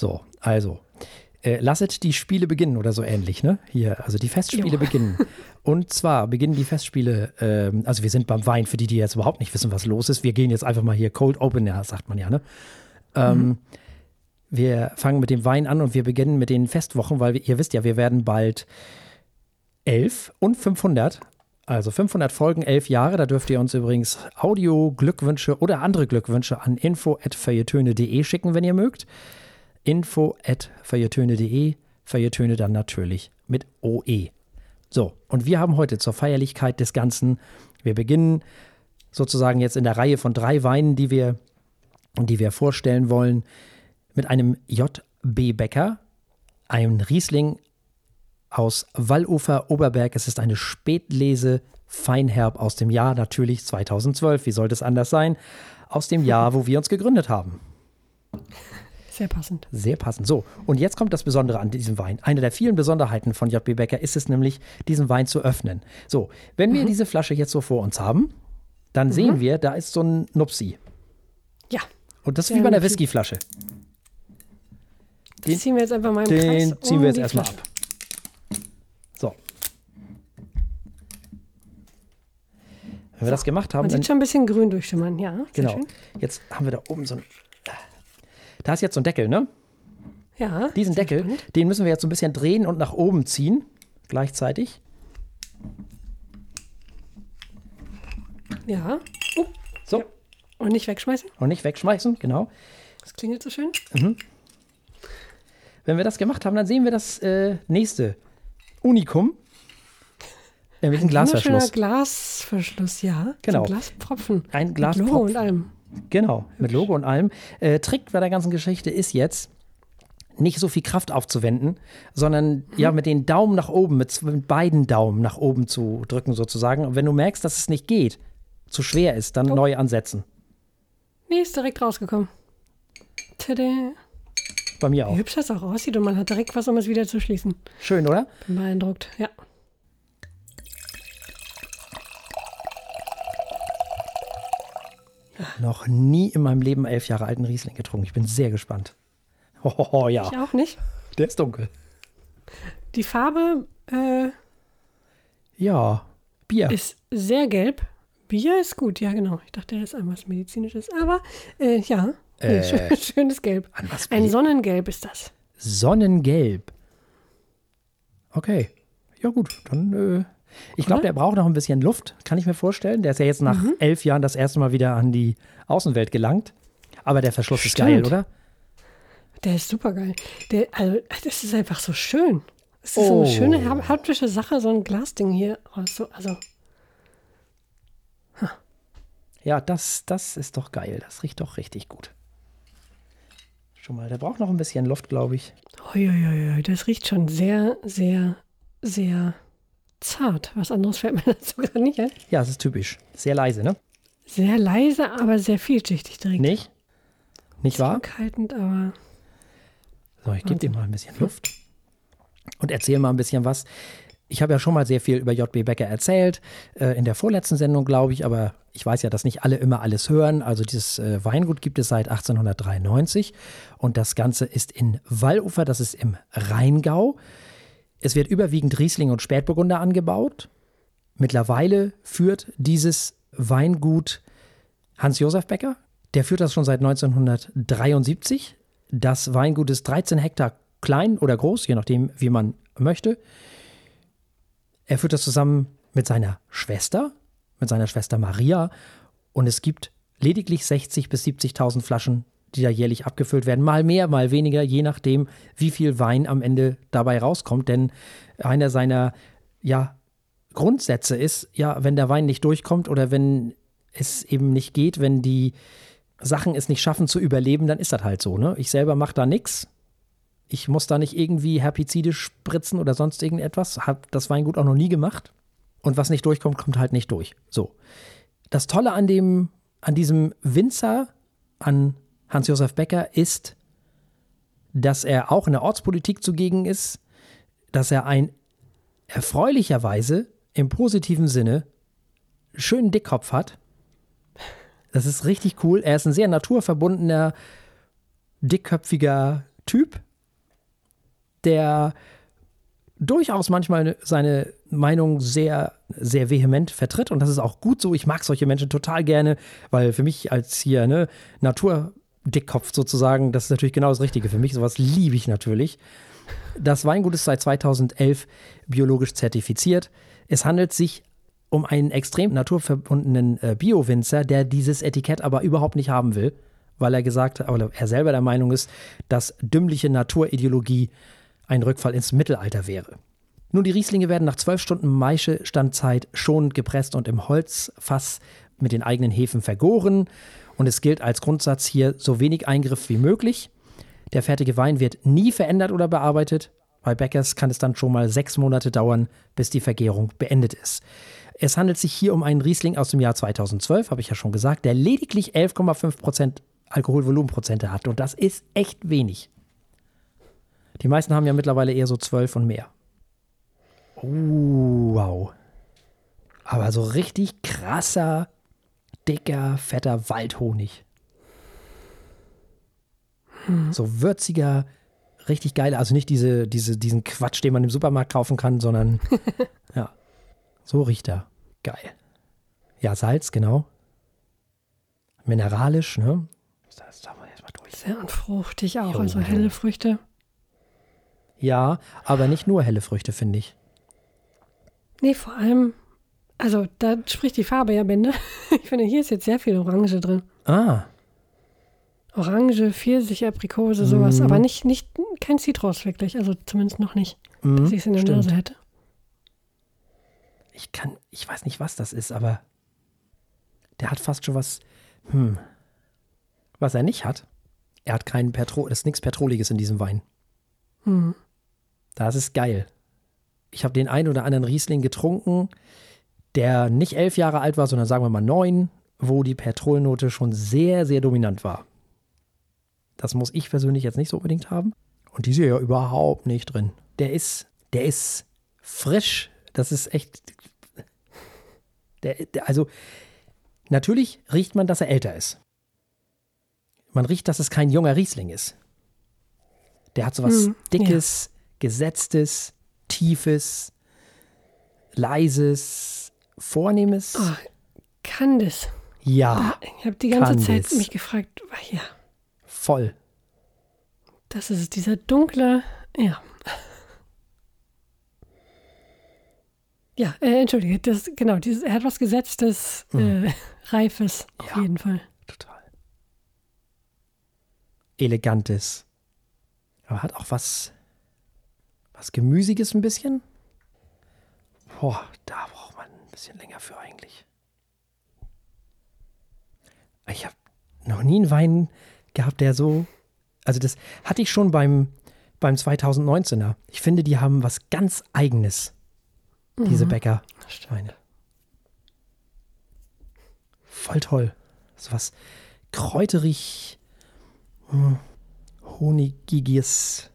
So, also. Äh, lasset die Spiele beginnen oder so ähnlich, ne? Hier, also die Festspiele Jo. beginnen. Und zwar beginnen die Festspiele, ähm, also wir sind beim Wein, für die, die jetzt überhaupt nicht wissen, was los ist. Wir gehen jetzt einfach mal hier Cold Open, ja, sagt man ja, ne? Ähm, wir fangen mit dem Wein an und wir beginnen mit den Festwochen, weil wir, ihr wisst ja, wir werden bald 11 und 500, also 500 Folgen, 11 Jahre. Da dürft ihr uns übrigens Audio-Glückwünsche oder andere Glückwünsche an info.feiertöne.de schicken, wenn ihr mögt. info.feiertöne.de, Feiertöne dann natürlich mit OE. So, und wir haben heute zur Feierlichkeit des Ganzen, wir beginnen sozusagen jetzt in der Reihe von drei Weinen, die wir, die wir vorstellen wollen, mit einem JB Becker, ein Riesling aus Wallufer Oberberg. Es ist eine Spätlese Feinherb aus dem Jahr natürlich 2012. Wie sollte es anders sein? Aus dem Jahr, wo wir uns gegründet haben. Sehr passend. Sehr passend. So, und jetzt kommt das Besondere an diesem Wein. Eine der vielen Besonderheiten von JB Becker ist es nämlich, diesen Wein zu öffnen. So, wenn wir diese Flasche jetzt so vor uns haben, dann sehen wir, da ist so ein Nupsi. Ja. Und das ist wie bei einer. Whiskyflasche. Den ziehen wir jetzt einfach mal im Den Kreis ziehen um wir jetzt erstmal ab. So. Wenn wir das gemacht haben, Man sieht schon ein bisschen grün durchschimmern, ja. Genau. Schön. Jetzt haben wir da oben so ein. Da ist jetzt so ein Deckel, ne? Ja. Diesen Deckel, spannend. den müssen wir jetzt so ein bisschen drehen und nach oben ziehen. Gleichzeitig. Ja. Oh, So. und nicht wegschmeißen. Und nicht wegschmeißen, genau. Das klingelt so schön. Wenn wir das gemacht haben, dann sehen wir das äh, nächste Unikum. Nämlich ein Wunderschöner Glasverschluss. Glasverschluss, ja. Genau. So Glaspropfen. Ein Mit Glaspropfen. Logo und allem. Genau, mit Logo und allem. Äh, Trick bei der ganzen Geschichte ist jetzt, nicht so viel Kraft aufzuwenden, sondern ja mit den Daumen nach oben, mit, mit beiden Daumen nach oben zu drücken sozusagen. Und wenn du merkst, dass es nicht geht, zu schwer ist, dann Oh. neu ansetzen. Nee, ist direkt rausgekommen. Tada. Bei mir Wie auch. hübsch das auch aussieht und man hat direkt was, um es wieder zu schließen. Schön, oder? Bin beeindruckt, ja. Noch nie in meinem Leben elf Jahre alten Riesling getrunken. Ich bin sehr gespannt. Oh, ja, Ich auch nicht. der ist dunkel. Die Farbe äh, Ja, Bier. ist sehr gelb. Bier ist gut, ja genau. Ich dachte, das ist einmal was Medizinisches, aber äh, ja, nee, Äh, schön, schönes Gelb. Ein? Sonnengelb ist das. Sonnengelb. Okay. Ja, gut. Dann, äh, ich glaube, der braucht noch ein bisschen Luft, kann ich mir vorstellen. Der ist ja jetzt nach Mhm. elf Jahren das erste Mal wieder an die Außenwelt gelangt. Aber der Verschluss ist Stimmt. geil, oder? Der ist super geil. Der, also, das ist einfach so schön. Es ist so Oh. eine schöne hap- haptische Sache, so ein Glasding hier. raus. So, also, Ja, das, das ist doch geil. Das riecht doch richtig gut. Schon mal, der braucht noch ein bisschen Luft, glaube ich. Uiuiui, das riecht schon sehr, sehr, sehr zart. Was anderes fällt mir dazu gar nicht ein. Ja, es ist typisch. Sehr leise, ne? Sehr leise, aber sehr vielschichtig direkt. Nicht? Nicht wahr? Zurückhaltend, aber So, ich gebe dir mal ein bisschen Luft und erzähle mal ein bisschen was. Ich habe ja schon mal sehr viel über JB Becker erzählt, äh, in der vorletzten Sendung, glaube ich, aber ich weiß ja, dass nicht alle immer alles hören. Also dieses äh, Weingut gibt es seit 1893 und das Ganze ist in Wallufer, das ist im Rheingau. Es wird überwiegend Riesling und Spätburgunder angebaut. Mittlerweile führt dieses Weingut Hans-Josef Becker. Der führt das schon seit 1973. Das Weingut ist 13 Hektar klein oder groß, je nachdem, wie man möchte. Er führt das zusammen mit seiner Schwester, mit seiner Schwester Maria. Und es gibt lediglich 60.000 bis 70.000 Flaschen, die da jährlich abgefüllt werden. Mal mehr, mal weniger, je nachdem, wie viel Wein am Ende dabei rauskommt. Denn einer seiner ja, Grundsätze ist, ja, wenn der Wein nicht durchkommt oder wenn es eben nicht geht, wenn die Sachen es nicht schaffen zu überleben, dann ist das halt so. Ne? Ich selber mache da nichts. Ich muss da nicht irgendwie Herbizide spritzen oder sonst irgendetwas. Habe das Weingut auch noch nie gemacht. Und was nicht durchkommt, kommt halt nicht durch. So. Das Tolle an dem, an diesem Winzer, an Hans-Josef Becker, ist, dass er auch in der Ortspolitik zugegen ist, dass er ein erfreulicherweise im positiven Sinne schönen Dickkopf hat. Das ist richtig cool. Er ist ein sehr naturverbundener, dickköpfiger Typ, der durchaus manchmal seine Meinung sehr, sehr vehement vertritt. Und das ist auch gut so. Ich mag solche Menschen total gerne, weil für mich als hier, ne, Naturdickkopf sozusagen, das ist natürlich genau das Richtige für mich. Sowas liebe ich natürlich. Das Weingut ist seit 2011 biologisch zertifiziert. Es handelt sich um einen extrem naturverbundenen äh, Bio-Winzer, der dieses Etikett aber überhaupt nicht haben will, weil er gesagt hat, oder er selber der Meinung ist, dass dümmliche Naturideologie ein Rückfall ins Mittelalter wäre. Nun, die Rieslinge werden nach zwölf Stunden Maischestandzeit schonend gepresst und im Holzfass mit den eigenen Hefen vergoren. Und es gilt als Grundsatz hier so wenig Eingriff wie möglich. Der fertige Wein wird nie verändert oder bearbeitet. Bei Bäckers kann es dann schon mal sechs Monate dauern, bis die Vergärung beendet ist. Es handelt sich hier um einen Riesling aus dem Jahr 2012, habe ich ja schon gesagt, der lediglich 11,5% Alkoholvolumenprozente hat. Und das ist echt wenig. Die meisten haben ja mittlerweile eher so 12 und mehr. Uh, wow. Aber so richtig krasser, dicker, fetter Waldhonig. Hm. So würziger, richtig geil. Also nicht diese, diese, diesen Quatsch, den man im Supermarkt kaufen kann, sondern ja, so riecht er. Geil. Ja, Salz, genau. Mineralisch, ne? Das haben wir jetzt mal durch. Sehr fruchtig auch, jo, also helle Früchte. Ja, aber nicht nur helle Früchte, finde ich. Nee, vor allem, also da spricht die Farbe ja Bände. Ich finde, hier ist jetzt sehr viel Orange drin. Ah. Orange, Pfirsich, Aprikose, sowas, mm. aber nicht, nicht, kein Zitrus wirklich, also zumindest noch nicht, mm, dass ich es in der stimmt. Nase hätte. Ich kann, ich weiß nicht, was das ist, aber der hat fast schon was, hm, was er nicht hat. Er hat keinen Petro, es ist nichts Petroliges in diesem Wein. Hm. Das ist geil. Ich habe den einen oder anderen Riesling getrunken, der nicht elf Jahre alt war, sondern sagen wir mal neun, wo die Petrolnote schon sehr, sehr dominant war. Das muss ich persönlich jetzt nicht so unbedingt haben. Und die ist ja überhaupt nicht drin. Der ist, der ist frisch. Das ist echt. Der, der, also, natürlich riecht man, dass er älter ist. Man riecht, dass es kein junger Riesling ist. Der hat so was hm, Dickes, ja. Gesetztes, Tiefes, Leises, Vornehmes. Oh, kann das? Ja. Ich habe die ganze Zeit das. mich gefragt, ja. Voll. Das ist dieser dunkle, ja. Ja, äh, entschuldige, das, genau, dieses, er hat was Gesetztes, mhm. äh, Reifes, auf ja, jeden Fall. Total. Elegantes. Aber hat auch was, was Gemüsiges ein bisschen. Boah, da ein bisschen länger für eigentlich. Ich habe noch nie einen Wein gehabt, der so. Also, das hatte ich schon beim, beim 2019er. Ich finde, die haben was ganz Eigenes, diese mhm. Bäckerweine. Voll toll. So was kräuterig. Hm honigiges,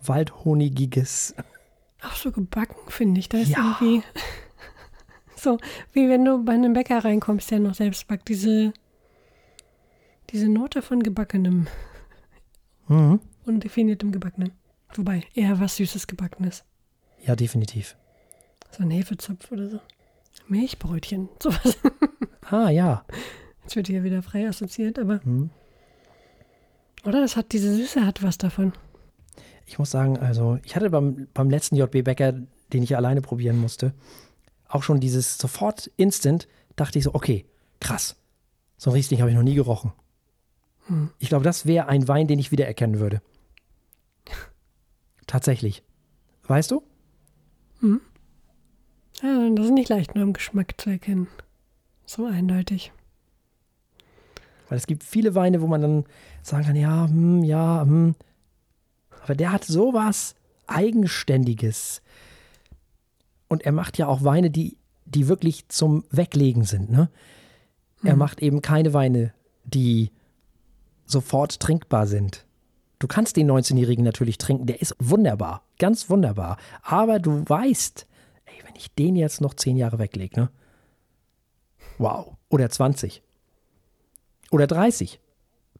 waldhonigiges. Auch so gebacken, finde ich. Da ist ja. irgendwie so, wie wenn du bei einem Bäcker reinkommst, der noch selbst backt. Diese, diese Note von gebackenem. Mhm. Undefiniertem gebackenem. Wobei, eher was Süßes gebackenes. Ja, definitiv. So ein Hefezopf oder so. Milchbrötchen, sowas. Ah, ja. Jetzt wird hier wieder frei assoziiert, aber. Mhm. Oder? Das hat, diese Süße hat was davon. Ich muss sagen, also, ich hatte beim, beim letzten JB Bäcker, den ich alleine probieren musste, auch schon dieses sofort instant, dachte ich so, okay, krass. So ein Riesling habe ich noch nie gerochen. Hm. Ich glaube, das wäre ein Wein, den ich wiedererkennen würde. Tatsächlich. Weißt du? Hm. Ja, das ist nicht leicht, nur im Geschmack zu erkennen. So eindeutig. Weil es gibt viele Weine, wo man dann sagen kann, ja, hm, ja, hm. Aber der hat sowas Eigenständiges. Und er macht ja auch Weine, die, die wirklich zum Weglegen sind. Ne? Er hm. macht eben keine Weine, die sofort trinkbar sind. Du kannst den 19-Jährigen natürlich trinken, der ist wunderbar, ganz wunderbar. Aber du weißt, ey, wenn ich den jetzt noch zehn Jahre weglege, ne? Wow. Oder 20. Oder 30.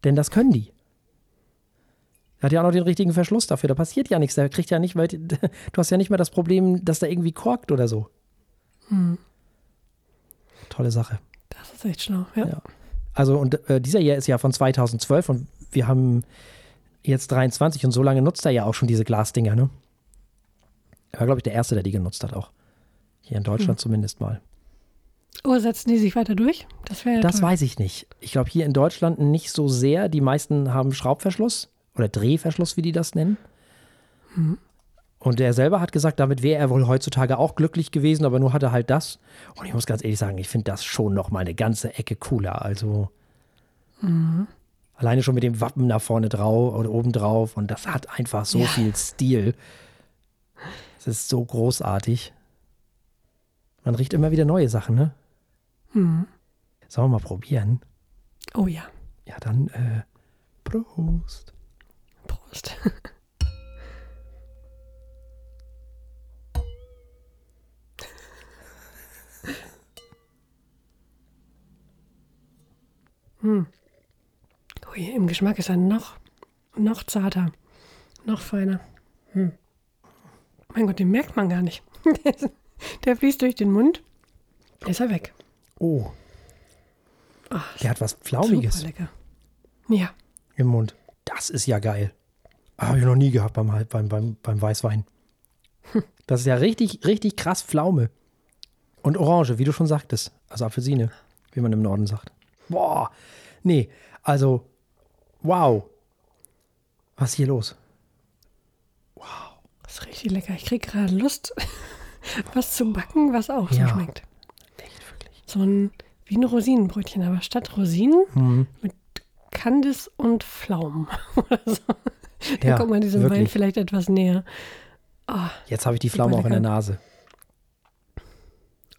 Denn das können die. Er hat ja auch noch den richtigen Verschluss dafür. Da passiert ja nichts. Der kriegt ja nicht, weil du hast ja nicht mehr das Problem, dass da irgendwie korkt oder so. Hm. Tolle Sache. Das ist echt schlau, ja. Ja. Also, und äh, dieser hier ist ja von 2012 und wir haben jetzt 23 und so lange nutzt er ja auch schon diese Glasdinger, ne? Er war, glaube ich, der Erste, der die genutzt hat auch. Hier in Deutschland zumindest mal. Oh, setzen die sich weiter durch? Das wäre ja Das toll. weiß ich nicht. Ich glaube, hier in Deutschland nicht so sehr. Die meisten haben Schraubverschluss oder Drehverschluss, wie die das nennen. Und er selber hat gesagt, damit wäre er wohl heutzutage auch glücklich gewesen, aber nur hat er halt das. Und ich muss ganz ehrlich sagen, ich finde das schon noch mal eine ganze Ecke cooler. Also alleine schon mit dem Wappen da vorne drauf oder oben drauf. Und das hat einfach so Ja. viel Stil. Es ist so großartig. Man riecht immer wieder neue Sachen, ne? Sollen wir mal probieren? Oh ja. Ja, dann äh, Prost. Prost. hm. Ui, im Geschmack ist er noch, noch zarter, noch feiner. Hm. Mein Gott, den merkt man gar nicht. Der, der fließt durch den Mund, ist er weg. Oh, Ach, der hat was super Pflaumiges lecker. Ja, im Mund. Das ist ja geil. Habe ich noch nie gehabt beim, beim, beim, beim Weißwein. Das ist ja richtig, richtig krass Pflaume. Und Orange, wie du schon sagtest. Also Apfelsine, wie man im Norden sagt. Boah, nee, also, wow. Was ist hier los? das ist richtig lecker. Ich kriege gerade Lust, was zu backen, was auch so Ja. schmeckt. Echt wirklich. So ein, wie ein Rosinenbrötchen, aber statt Rosinen Mhm. mit Kandis und Pflaumen so. Dann Ja, kommt man diesem Wein wirklich. vielleicht etwas näher. Jetzt habe ich die Pflaume auch in der. Nase.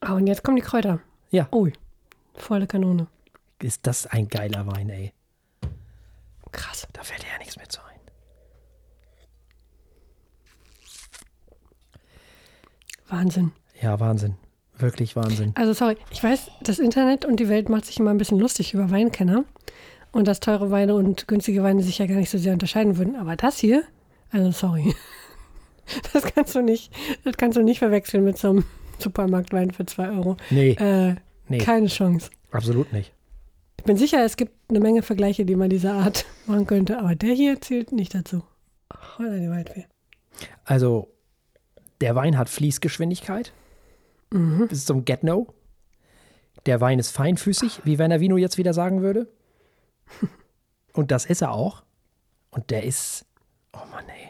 Ah, und jetzt kommen die Kräuter. Ja. Ui, volle Kanone. Ist das ein geiler Wein, ey. Krass. Da fällt ja nichts mehr zu ein. Wahnsinn. Ja, Wahnsinn. Wirklich Wahnsinn. Also sorry, ich weiß, das Internet und die Welt macht sich immer ein bisschen lustig über Weinkenner und dass teure Weine und günstige Weine sich ja gar nicht so sehr unterscheiden würden. Aber das hier, also sorry, das kannst du nicht, das kannst du nicht verwechseln mit so einem Supermarktwein für 2 Euro. Nee, Äh, nee, Keine Chance. absolut nicht. Ich bin sicher, es gibt eine Menge Vergleiche, die man dieser Art machen könnte, aber der hier zählt nicht dazu. Waldfee. Also, der Wein hat Fließgeschwindigkeit bis zum Get-No. Der Wein ist feinfüßig, wie Werner Vino jetzt wieder sagen würde. Und das ist er auch. Und der ist, oh Mann, ey.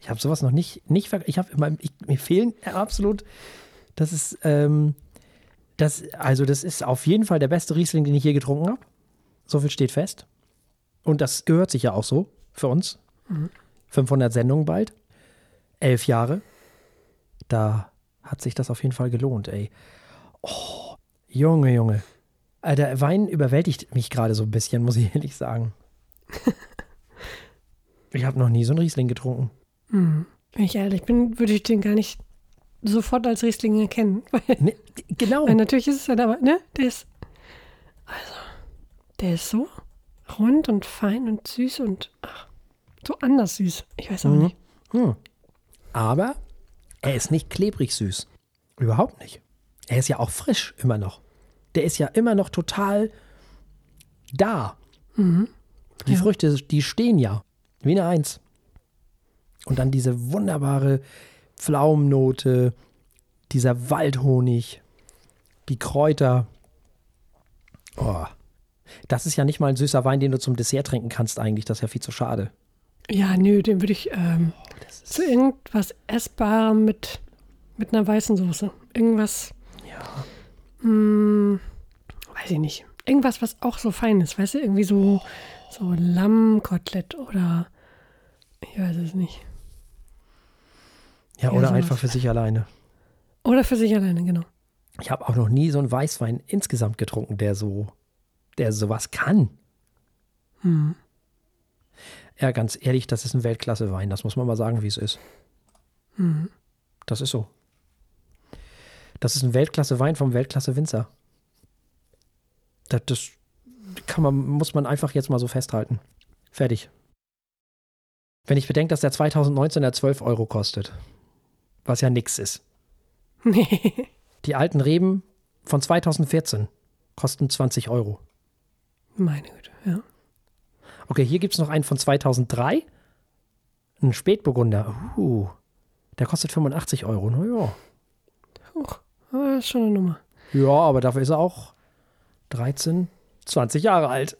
Ich habe sowas noch nicht, nicht ver- ich habe mir fehlen absolut, das ist, ähm, das, also das ist auf jeden Fall der beste Riesling, den ich je getrunken habe. So viel steht fest. Und das gehört sich ja auch so für uns. 500 Sendungen bald. Elf Jahre. Da hat sich das auf jeden Fall gelohnt, ey. Oh, Junge, Junge. Äh, Der Wein überwältigt mich gerade so ein bisschen, muss ich ehrlich sagen. ich habe noch nie so einen Riesling getrunken. Wenn ich ehrlich bin, würde ich den gar nicht sofort als Riesling erkennen. Weil, Ne, genau. weil natürlich ist es halt aber, ne, der ist, also, der ist so rund und fein und süß und ach, so anders süß. Ich weiß auch Mhm. nicht. Aber er ist nicht klebrig süß. Überhaupt nicht. Er ist ja auch frisch immer noch. Der ist ja immer noch total da. Die Früchte, die stehen ja. Wie eine Eins. Und dann diese wunderbare Pflaumennote, dieser Waldhonig, die Kräuter. Oh. Das ist ja nicht mal ein süßer Wein, den du zum Dessert trinken kannst eigentlich. Das ist ja viel zu schade. Ja, nö, den würde ich ähm, zu irgendwas Essbarem mit, mit einer weißen Soße. Irgendwas, Ja. Mh, weiß ich nicht. Irgendwas, was auch so fein ist, weißt du? Irgendwie so, so Lammkotelett oder ich weiß es nicht. Ja, Ja, oder sowas. einfach für sich alleine. Oder für sich alleine, genau. Ich habe auch noch nie so einen Weißwein insgesamt getrunken, der so, der sowas kann. Hm. Ja, ganz ehrlich, das ist ein Weltklasse-Wein. Das muss man mal sagen, wie es ist. Hm. Das ist so. Das ist ein Weltklasse-Wein vom Weltklasse-Winzer. Das, das kann man, muss man einfach jetzt mal so festhalten. Fertig. Wenn ich bedenke, dass der 2019 er 12 Euro kostet. Was ja nix ist. Nee. Die alten Reben von 2014 kosten 20 Euro. Meine Güte, ja. Okay, hier gibt es noch einen von 2003. Ein Spätburgunder. Uh, der kostet 85 Euro. Naja. Huch, aber das ist schon eine Nummer. Ja, aber dafür ist er auch 13, 20 Jahre alt.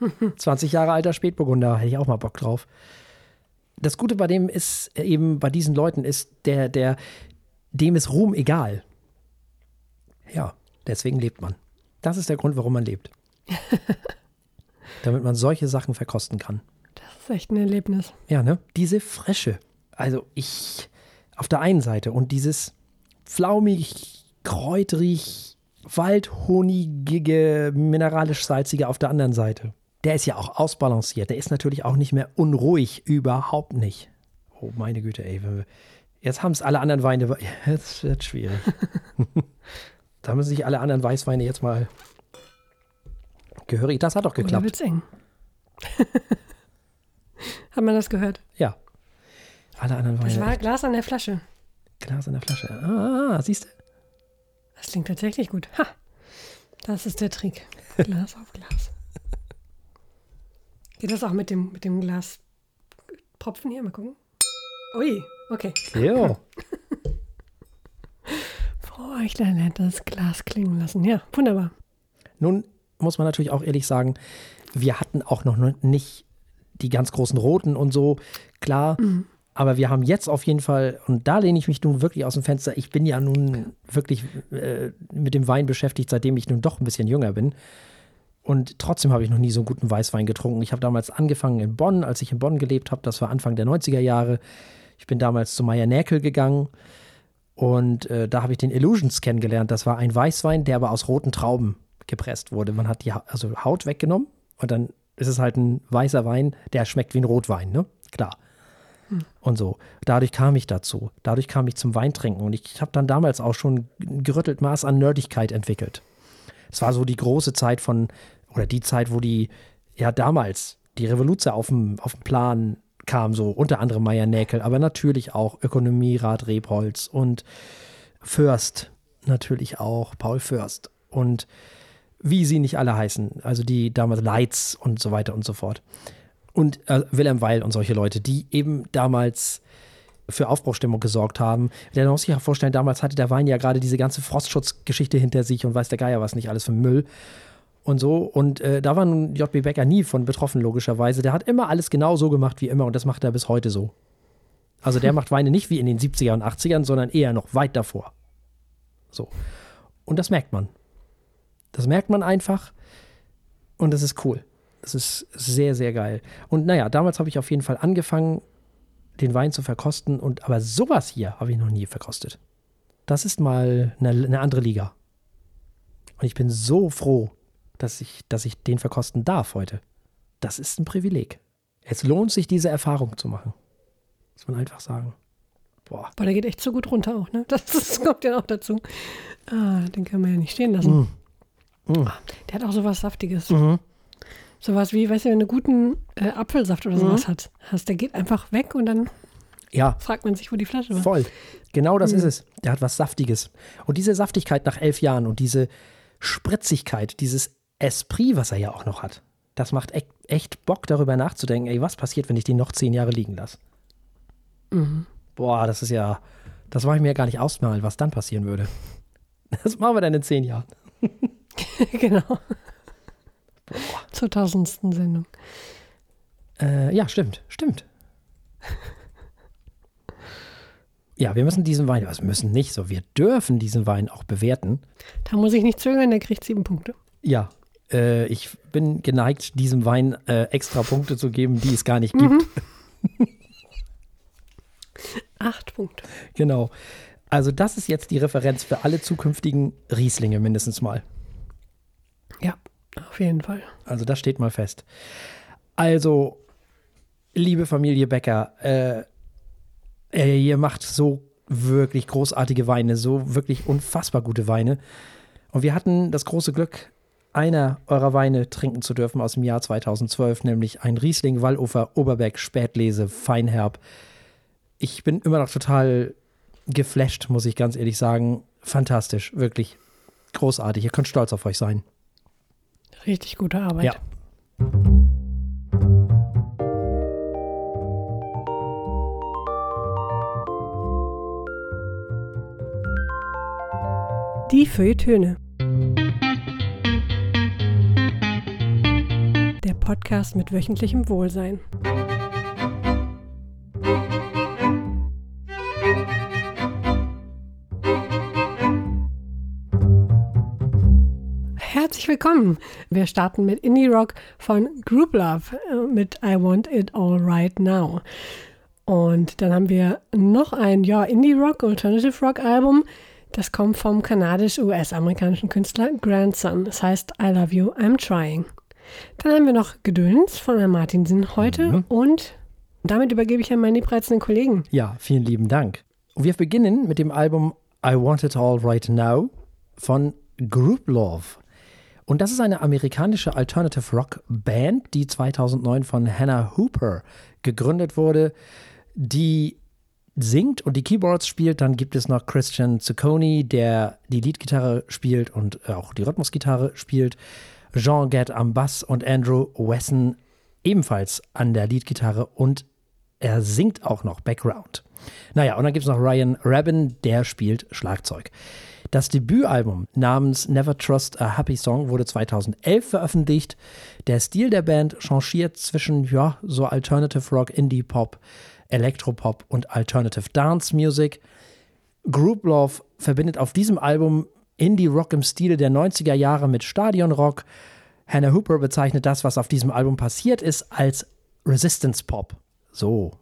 20 Jahre alter Spätburgunder, hätte ich auch mal Bock drauf. Das Gute bei dem ist eben, bei diesen Leuten ist, der, der, dem ist Ruhm egal. Ja, deswegen lebt man. Das ist der Grund, warum man lebt. Damit man solche Sachen verkosten kann. Das ist echt ein Erlebnis. Ja, ne? Diese Frische. Also ich auf der einen Seite und dieses flaumig, kräuterig, waldhonigige, mineralisch-salzige auf der anderen Seite. Der ist ja auch ausbalanciert. Der ist natürlich auch nicht mehr unruhig. Überhaupt nicht. Oh, meine Güte, ey. Jetzt haben es alle anderen Weine. Jetzt wird schwierig. da müssen sich alle anderen Weißweine jetzt mal gehörig. Das hat doch geklappt. wird's eng? Hat man das gehört? Ja. Alle anderen Das Weine. war Glas an der Flasche. Glas in der Flasche. Ah, siehst du? Das klingt tatsächlich gut. Ha! Das ist der Trick. Glas auf Glas. Geht das auch mit dem, mit dem Glas Propfen hier? Mal gucken. Ui, okay. Jo. Feuchtlein hat das Glas klingen lassen. Ja, wunderbar. Nun muss man natürlich auch ehrlich sagen, wir hatten auch noch nicht die ganz großen Roten und so, klar. Aber wir haben jetzt auf jeden Fall, und da lehne ich mich nun wirklich aus dem Fenster, ich bin ja nun wirklich äh, mit dem Wein beschäftigt, seitdem ich nun doch ein bisschen jünger bin. Und trotzdem habe ich noch nie so einen guten Weißwein getrunken. Ich habe damals angefangen in Bonn, als ich in Bonn gelebt habe. Das war Anfang der 90er Jahre. Ich bin damals zu Meier Näkel gegangen und äh, da habe ich den Illusions kennengelernt. Das war ein Weißwein, der aber aus roten Trauben gepresst wurde. Man hat die ha also Haut weggenommen und dann ist es halt ein weißer Wein, der schmeckt wie ein Rotwein, ne? Klar. Und so. Dadurch kam ich dazu. Dadurch kam ich zum Weintrinken. Und ich habe dann damals auch schon ein gerüttelt Maß an Nerdigkeit entwickelt. Es war so die große Zeit von, oder die Zeit, wo die, ja damals, die Revolution auf dem, auf dem Plan kam, so unter anderem Meier Näkel, aber natürlich auch Ökonomierat Rebholz und Fürst natürlich auch, Paul Fürst und wie sie nicht alle heißen, also die damals Leitz und so weiter und so fort. Und äh, Wilhelm Weil und solche Leute, die eben damals für Aufbruchstimmung gesorgt haben. Der muss sich ja vorstellen, damals hatte der Wein ja gerade diese ganze Frostschutzgeschichte hinter sich und weiß der Geier was nicht alles für Müll und so. Und äh, da war nun JB Becker nie von betroffen, logischerweise. Der hat immer alles genau so gemacht wie immer und das macht er bis heute so. Also der macht Weine nicht wie in den 70er und 80ern, sondern eher noch weit davor. So. Und das merkt man. Das merkt man einfach und das ist cool. Das ist sehr, sehr geil. Und naja, damals habe ich auf jeden Fall angefangen, den Wein zu verkosten und aber sowas hier habe ich noch nie verkostet. Das ist mal eine, eine andere Liga. Und ich bin so froh, dass ich, dass ich den verkosten darf heute. Das ist ein Privileg. Es lohnt sich, diese Erfahrung zu machen. Muss man einfach sagen. Boah. Boah, der geht echt so gut runter auch, ne? Das, das kommt ja auch dazu. Ah, den kann man ja nicht stehen lassen. Mm. Der hat auch sowas Saftiges. Mhm. Sowas wie, weißt du, wenn du guten äh, Apfelsaft oder sowas hat, hast, der geht einfach weg und dann Ja, fragt man sich, wo die Flasche war. voll. Genau das ist es. Der hat was Saftiges. Und diese Saftigkeit nach elf Jahren und diese Spritzigkeit, dieses Esprit, was er ja auch noch hat, das macht echt, echt Bock, darüber nachzudenken, ey, was passiert, wenn ich den noch zehn Jahre liegen lasse? Boah, das ist ja, das mache ich mir gar nicht ausmalen, was dann passieren würde. Das machen wir dann in zehn Jahren. genau. Zur tausendsten Sendung. Äh, ja, stimmt, stimmt. Ja, wir müssen diesen Wein, also müssen nicht so, wir dürfen diesen Wein auch bewerten. Da muss ich nicht zögern, der kriegt sieben Punkte. Ja, äh, ich bin geneigt, diesem Wein äh, extra Punkte zu geben, die es gar nicht gibt. Acht Punkte. Genau. Also das ist jetzt die Referenz für alle zukünftigen Rieslinge mindestens mal. Ja, auf jeden Fall. Also das steht mal fest. Also, liebe Familie Becker, äh, äh, ihr macht so wirklich großartige Weine, so wirklich unfassbar gute Weine. Und wir hatten das große Glück, einer eurer Weine trinken zu dürfen aus dem Jahr 2012, nämlich ein Riesling Wallofer Oberbeck Spätlese Feinherb. Ich bin immer noch total geflasht, muss ich ganz ehrlich sagen. Fantastisch, wirklich großartig. Ihr könnt stolz auf euch sein. Richtig gute Arbeit. Ja. Die Feuilletöne. Der Podcast mit wöchentlichem Wohlsein. Herzlich willkommen. Wir starten mit Indie Rock von Group Love äh, mit I Want It All Right Now. Und dann haben wir noch ein ja, Indie Rock, Alternative Rock Album das kommt vom kanadisch-US-amerikanischen Künstler Grandson. Das heißt I Love You, I'm Trying. Dann haben wir noch Gedöns von Herrn Martinsen heute mhm. und damit übergebe ich an meine liebreizenden Kollegen. Ja, vielen lieben Dank. Wir beginnen mit dem Album I Want It All Right Now von Group Love. Und das ist eine amerikanische Alternative Rock Band, die 2009 von Hannah Hooper gegründet wurde, die singt und die Keyboards spielt. Dann gibt es noch Christian Zucconi, der die Leadgitarre spielt und auch die Rhythmusgitarre spielt. Jean Gett am Bass und Andrew Wesson ebenfalls an der Leadgitarre und er singt auch noch Background. Naja, und dann gibt es noch Ryan Rabin, der spielt Schlagzeug. Das Debütalbum namens Never Trust a Happy Song wurde 2011 veröffentlicht. Der Stil der Band changiert zwischen, ja, so Alternative Rock, Indie Pop, Elektropop und Alternative Dance Music. Group Love verbindet auf diesem Album Indie-Rock im Stile der 90er Jahre mit Stadionrock. Hannah Hooper bezeichnet das, was auf diesem Album passiert ist, als Resistance Pop. So.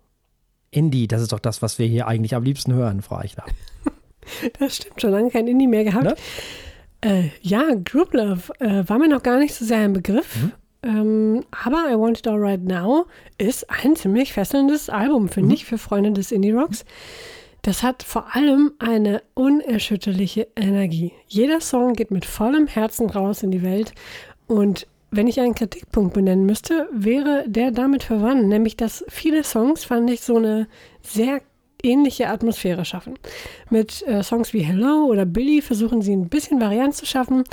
Indie, das ist doch das, was wir hier eigentlich am liebsten hören, Frau Eichler. Das stimmt, schon lange kein Indie mehr gehabt. Ne? Äh, ja, Group Love äh, war mir noch gar nicht so sehr im Begriff. Mhm. Ähm, aber I Want It All Right Now ist ein ziemlich fesselndes Album, finde mhm. ich, für Freunde des Indie-Rocks. Das hat vor allem eine unerschütterliche Energie. Jeder Song geht mit vollem Herzen raus in die Welt. Und wenn ich einen Kritikpunkt benennen müsste, wäre der damit verwandt, nämlich dass viele Songs, fand ich, so eine sehr ähnliche Atmosphäre schaffen. Mit äh, Songs wie Hello oder Billy versuchen sie ein bisschen Varianz zu schaffen.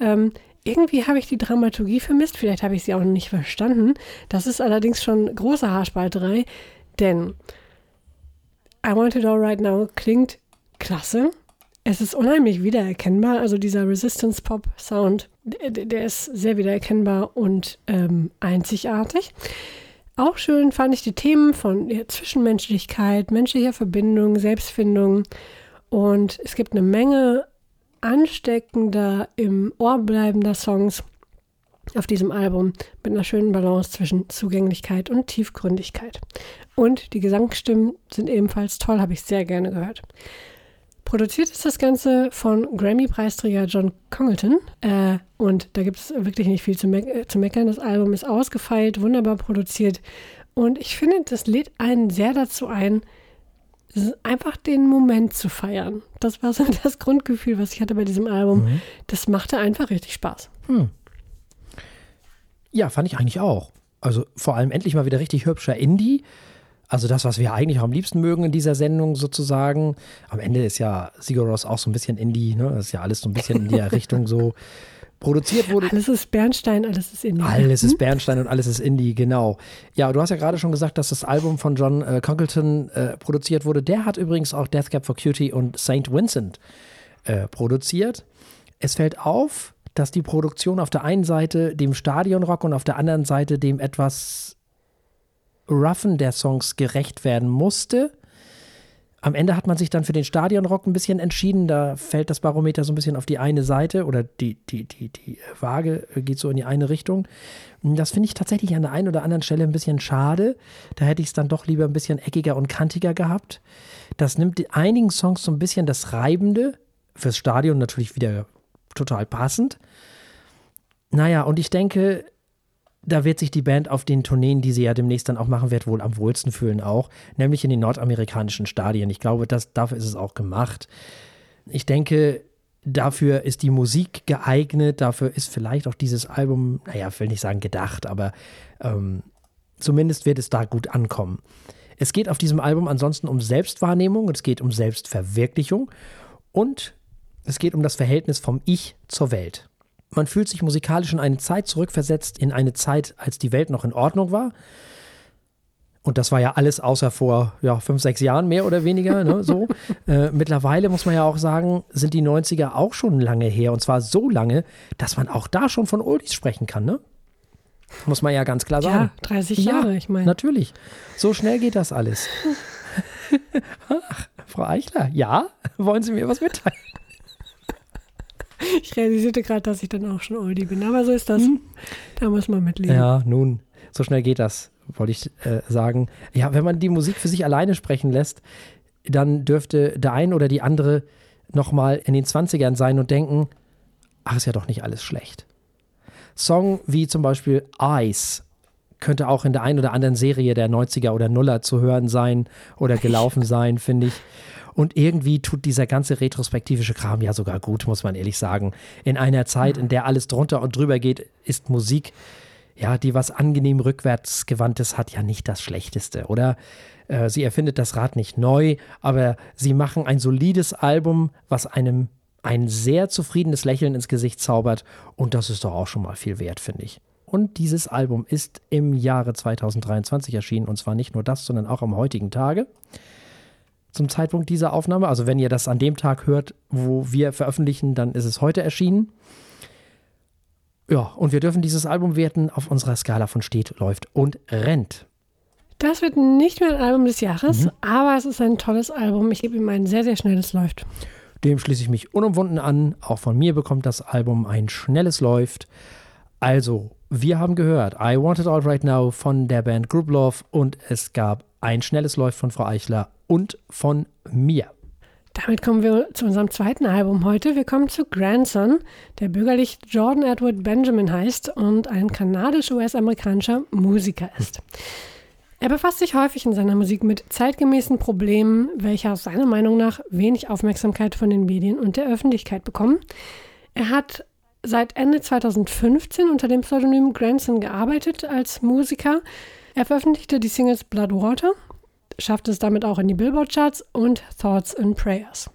Ähm, irgendwie habe ich die Dramaturgie vermisst, vielleicht habe ich sie auch nicht verstanden. Das ist allerdings schon große Haarspalterei, denn I Want It All Right Now klingt klasse. Es ist unheimlich wiedererkennbar, also dieser Resistance Pop Sound, der, der ist sehr wiedererkennbar und ähm, einzigartig. Auch schön fand ich die Themen von Zwischenmenschlichkeit, menschlicher Verbindung, Selbstfindung und es gibt eine Menge ansteckender, im Ohr bleibender Songs auf diesem Album mit einer schönen Balance zwischen Zugänglichkeit und Tiefgründigkeit. Und die Gesangsstimmen sind ebenfalls toll, habe ich sehr gerne gehört. Produziert ist das Ganze von Grammy-Preisträger John Congleton. Äh, und da gibt es wirklich nicht viel zu, me äh, zu meckern. Das Album ist ausgefeilt, wunderbar produziert. Und ich finde, das lädt einen sehr dazu ein, einfach den Moment zu feiern. Das war so das Grundgefühl, was ich hatte bei diesem Album. Mhm. Das machte einfach richtig Spaß. Hm. Ja, fand ich eigentlich auch. Also vor allem endlich mal wieder richtig hübscher Indie. Also das, was wir eigentlich auch am liebsten mögen in dieser Sendung sozusagen. Am Ende ist ja Sigur Ross auch so ein bisschen Indie. Ne? Das ist ja alles so ein bisschen in der Richtung so produziert wurde. Alles ist Bernstein, alles ist Indie. Alles ist hm? Bernstein und alles ist Indie, genau. Ja, du hast ja gerade schon gesagt, dass das Album von John äh, Congleton äh, produziert wurde. Der hat übrigens auch Death Cab for Cutie und St. Vincent äh, produziert. Es fällt auf, dass die Produktion auf der einen Seite dem Stadionrock und auf der anderen Seite dem etwas roughen der Songs gerecht werden musste. Am Ende hat man sich dann für den Stadionrock ein bisschen entschieden. Da fällt das Barometer so ein bisschen auf die eine Seite oder die, die, die, die Waage geht so in die eine Richtung. Das finde ich tatsächlich an der einen oder anderen Stelle ein bisschen schade. Da hätte ich es dann doch lieber ein bisschen eckiger und kantiger gehabt. Das nimmt einigen Songs so ein bisschen das Reibende. Fürs Stadion natürlich wieder total passend. Naja, und ich denke, da wird sich die Band auf den Tourneen, die sie ja demnächst dann auch machen wird, wohl am wohlsten fühlen auch, nämlich in den nordamerikanischen Stadien. Ich glaube, das, dafür ist es auch gemacht. Ich denke, dafür ist die Musik geeignet, dafür ist vielleicht auch dieses Album, naja, will nicht sagen gedacht, aber ähm, zumindest wird es da gut ankommen. Es geht auf diesem Album ansonsten um Selbstwahrnehmung, es geht um Selbstverwirklichung und es geht um das Verhältnis vom Ich zur Welt. Man fühlt sich musikalisch in eine Zeit zurückversetzt, in eine Zeit, als die Welt noch in Ordnung war. Und das war ja alles außer vor ja, fünf, sechs Jahren mehr oder weniger. Ne, so. äh, mittlerweile muss man ja auch sagen, sind die 90er auch schon lange her. Und zwar so lange, dass man auch da schon von Oldies sprechen kann. Ne? Muss man ja ganz klar sagen. Ja, 30 Jahre, ja, ich meine. Natürlich. So schnell geht das alles. Ach, Frau Eichler, ja? Wollen Sie mir was mitteilen? Ich realisierte gerade, dass ich dann auch schon Oldie bin. Aber so ist das. Hm. Da muss man mitleben. Ja, nun, so schnell geht das wollte ich äh, sagen. Ja, wenn man die Musik für sich alleine sprechen lässt, dann dürfte der ein oder die andere nochmal in den 20ern sein und denken, ach, ist ja doch nicht alles schlecht. Song wie zum Beispiel Ice könnte auch in der einen oder anderen Serie der 90er oder Nuller zu hören sein oder gelaufen sein, finde ich. Und irgendwie tut dieser ganze retrospektivische Kram ja sogar gut, muss man ehrlich sagen. In einer Zeit, in der alles drunter und drüber geht, ist Musik ja, die was angenehm rückwärtsgewandtes hat, ja nicht das Schlechteste. Oder äh, sie erfindet das Rad nicht neu, aber sie machen ein solides Album, was einem ein sehr zufriedenes Lächeln ins Gesicht zaubert. Und das ist doch auch schon mal viel wert, finde ich. Und dieses Album ist im Jahre 2023 erschienen. Und zwar nicht nur das, sondern auch am heutigen Tage. Zum Zeitpunkt dieser Aufnahme. Also wenn ihr das an dem Tag hört, wo wir veröffentlichen, dann ist es heute erschienen. Ja, und wir dürfen dieses Album werten auf unserer Skala von steht, läuft und rennt. Das wird nicht mehr ein Album des Jahres, mhm. aber es ist ein tolles Album. Ich gebe ihm ein sehr, sehr schnelles Läuft. Dem schließe ich mich unumwunden an. Auch von mir bekommt das Album ein schnelles Läuft. Also, wir haben gehört I Want It All Right Now von der Band Group Love und es gab ein schnelles Läuft von Frau Eichler und von mir. Damit kommen wir zu unserem zweiten Album heute. Wir kommen zu Grandson, der bürgerlich Jordan Edward Benjamin heißt und ein kanadisch-US-amerikanischer Musiker ist. Er befasst sich häufig in seiner Musik mit zeitgemäßen Problemen, welche seiner Meinung nach wenig Aufmerksamkeit von den Medien und der Öffentlichkeit bekommen. Er hat seit Ende 2015 unter dem Pseudonym Grandson gearbeitet als Musiker. Er veröffentlichte die Singles Bloodwater schaffte es damit auch in die Billboard-Charts und Thoughts and Prayers.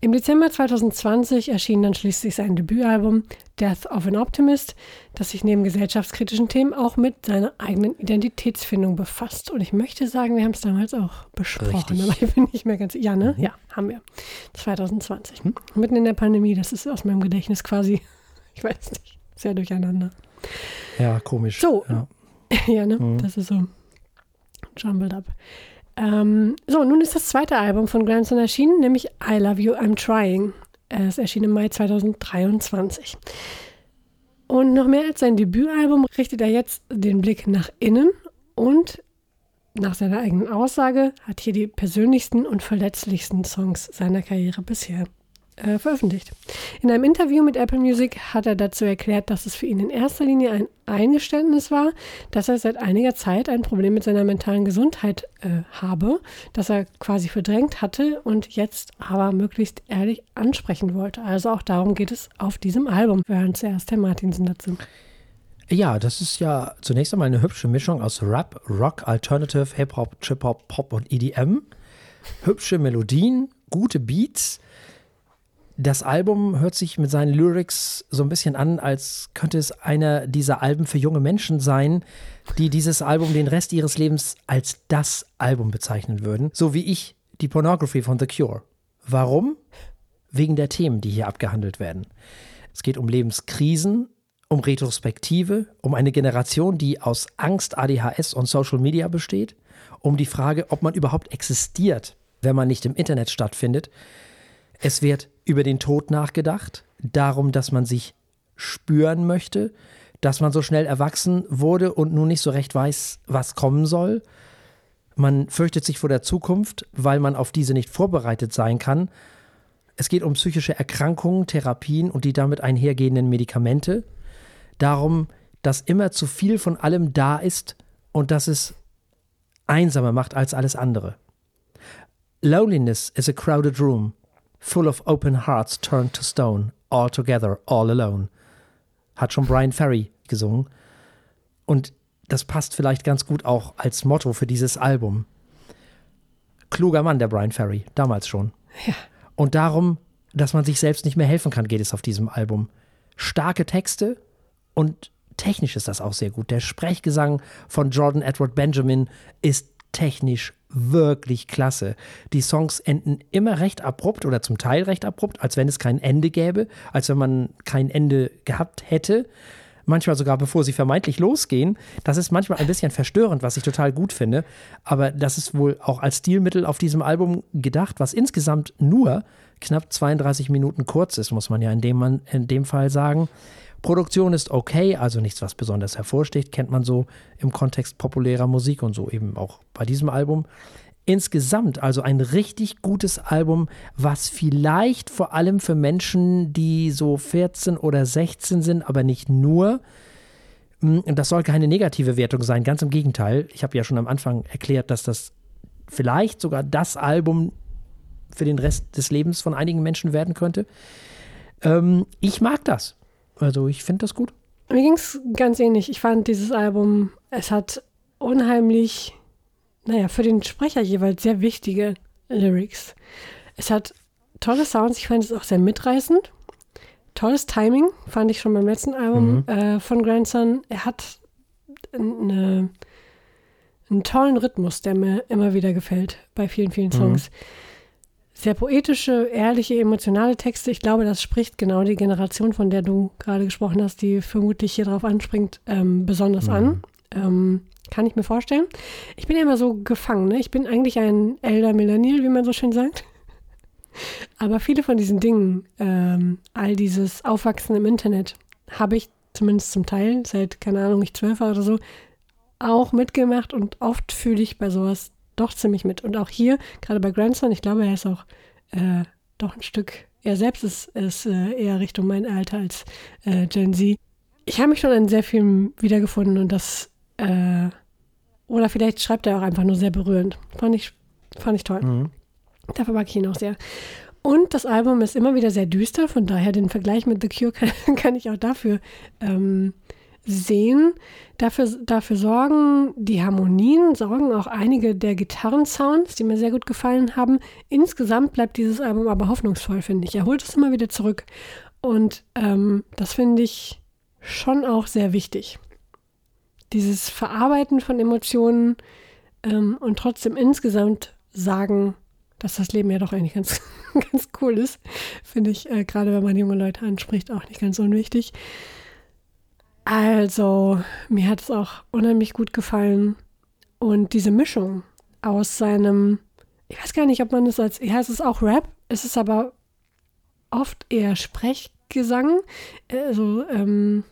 Im Dezember 2020 erschien dann schließlich sein Debütalbum Death of an Optimist, das sich neben gesellschaftskritischen Themen auch mit seiner eigenen Identitätsfindung befasst. Und ich möchte sagen, wir haben es damals auch besprochen, Richtig. aber ich bin nicht mehr ganz. Ja, ne? Mhm. Ja, haben wir. 2020. Mhm. Mitten in der Pandemie, das ist aus meinem Gedächtnis quasi, ich weiß nicht, sehr durcheinander. Ja, komisch. So. Ja, ja ne? Mhm. Das ist so jumbled up. Ähm, so, nun ist das zweite Album von Grandson erschienen, nämlich I Love You, I'm Trying. Es erschien im Mai 2023. Und noch mehr als sein Debütalbum richtet er jetzt den Blick nach innen und nach seiner eigenen Aussage hat hier die persönlichsten und verletzlichsten Songs seiner Karriere bisher äh, veröffentlicht. In einem Interview mit Apple Music hat er dazu erklärt, dass es für ihn in erster Linie ein Eingeständnis war, dass er seit einiger Zeit ein Problem mit seiner mentalen Gesundheit äh, habe, das er quasi verdrängt hatte und jetzt aber möglichst ehrlich ansprechen wollte. Also auch darum geht es auf diesem Album. Wir hören zuerst Herr Martinsen dazu. Ja, das ist ja zunächst einmal eine hübsche Mischung aus Rap, Rock, Alternative, Hip-Hop, Trip-Hop, Pop und EDM. Hübsche Melodien, gute Beats das Album hört sich mit seinen Lyrics so ein bisschen an, als könnte es einer dieser Alben für junge Menschen sein, die dieses Album den Rest ihres Lebens als das Album bezeichnen würden. So wie ich die Pornography von The Cure. Warum? Wegen der Themen, die hier abgehandelt werden. Es geht um Lebenskrisen, um Retrospektive, um eine Generation, die aus Angst, ADHS und Social Media besteht, um die Frage, ob man überhaupt existiert, wenn man nicht im Internet stattfindet. Es wird über den Tod nachgedacht, darum, dass man sich spüren möchte, dass man so schnell erwachsen wurde und nun nicht so recht weiß, was kommen soll. Man fürchtet sich vor der Zukunft, weil man auf diese nicht vorbereitet sein kann. Es geht um psychische Erkrankungen, Therapien und die damit einhergehenden Medikamente. Darum, dass immer zu viel von allem da ist und dass es einsamer macht als alles andere. Loneliness is a crowded room. Full of open hearts turned to stone, all together, all alone. Hat schon Brian Ferry gesungen. Und das passt vielleicht ganz gut auch als Motto für dieses Album. Kluger Mann, der Brian Ferry, damals schon. Ja. Und darum, dass man sich selbst nicht mehr helfen kann, geht es auf diesem Album. Starke Texte und technisch ist das auch sehr gut. Der Sprechgesang von Jordan Edward Benjamin ist technisch wirklich klasse. Die Songs enden immer recht abrupt oder zum Teil recht abrupt, als wenn es kein Ende gäbe, als wenn man kein Ende gehabt hätte. Manchmal sogar bevor sie vermeintlich losgehen. Das ist manchmal ein bisschen verstörend, was ich total gut finde. Aber das ist wohl auch als Stilmittel auf diesem Album gedacht, was insgesamt nur knapp 32 Minuten kurz ist, muss man ja in dem, in dem Fall sagen. Produktion ist okay, also nichts, was besonders hervorsticht, kennt man so im Kontext populärer Musik und so eben auch bei diesem Album. Insgesamt also ein richtig gutes Album, was vielleicht vor allem für Menschen, die so 14 oder 16 sind, aber nicht nur, hm, das soll keine negative Wertung sein, ganz im Gegenteil. Ich habe ja schon am Anfang erklärt, dass das vielleicht sogar das Album für den Rest des Lebens von einigen Menschen werden könnte. Ähm, ich mag das. Also ich finde das gut. Mir ging es ganz ähnlich. Ich fand dieses Album, es hat unheimlich, naja, für den Sprecher jeweils sehr wichtige Lyrics. Es hat tolle Sounds, ich fand es auch sehr mitreißend. Tolles Timing, fand ich schon beim letzten Album mhm. äh, von Grandson. Er hat eine, einen tollen Rhythmus, der mir immer wieder gefällt bei vielen, vielen Songs. Mhm sehr poetische, ehrliche, emotionale Texte. Ich glaube, das spricht genau die Generation, von der du gerade gesprochen hast, die vermutlich hier drauf anspringt, ähm, besonders mhm. an. Ähm, kann ich mir vorstellen. Ich bin ja immer so gefangen. Ne? Ich bin eigentlich ein Elder Millennial, wie man so schön sagt. Aber viele von diesen Dingen, ähm, all dieses Aufwachsen im Internet, habe ich zumindest zum Teil, seit, keine Ahnung, ich zwölf war oder so, auch mitgemacht und oft fühle ich bei sowas doch ziemlich mit. Und auch hier, gerade bei Grandson, ich glaube, er ist auch äh, doch ein Stück, er selbst ist, ist äh, eher Richtung mein Alter als äh, Gen Z. Ich habe mich schon in sehr vielen wiedergefunden und das, äh, oder vielleicht schreibt er auch einfach nur sehr berührend. Fand ich, fand ich toll. Mhm. Dafür mag ich ihn auch sehr. Und das Album ist immer wieder sehr düster, von daher den Vergleich mit The Cure kann, kann ich auch dafür ähm, sehen. Dafür, dafür sorgen die Harmonien, sorgen auch einige der Gitarrensounds, die mir sehr gut gefallen haben. Insgesamt bleibt dieses Album aber hoffnungsvoll, finde ich. Er holt es immer wieder zurück. Und ähm, das finde ich schon auch sehr wichtig. Dieses Verarbeiten von Emotionen ähm, und trotzdem insgesamt sagen, dass das Leben ja doch eigentlich ganz, ganz cool ist, finde ich, äh, gerade wenn man junge Leute anspricht, auch nicht ganz unwichtig. Also, mir hat es auch unheimlich gut gefallen. Und diese Mischung aus seinem, ich weiß gar nicht, ob man es als, ja, es ist auch Rap, es ist aber oft eher Sprechgesang. Also, ähm,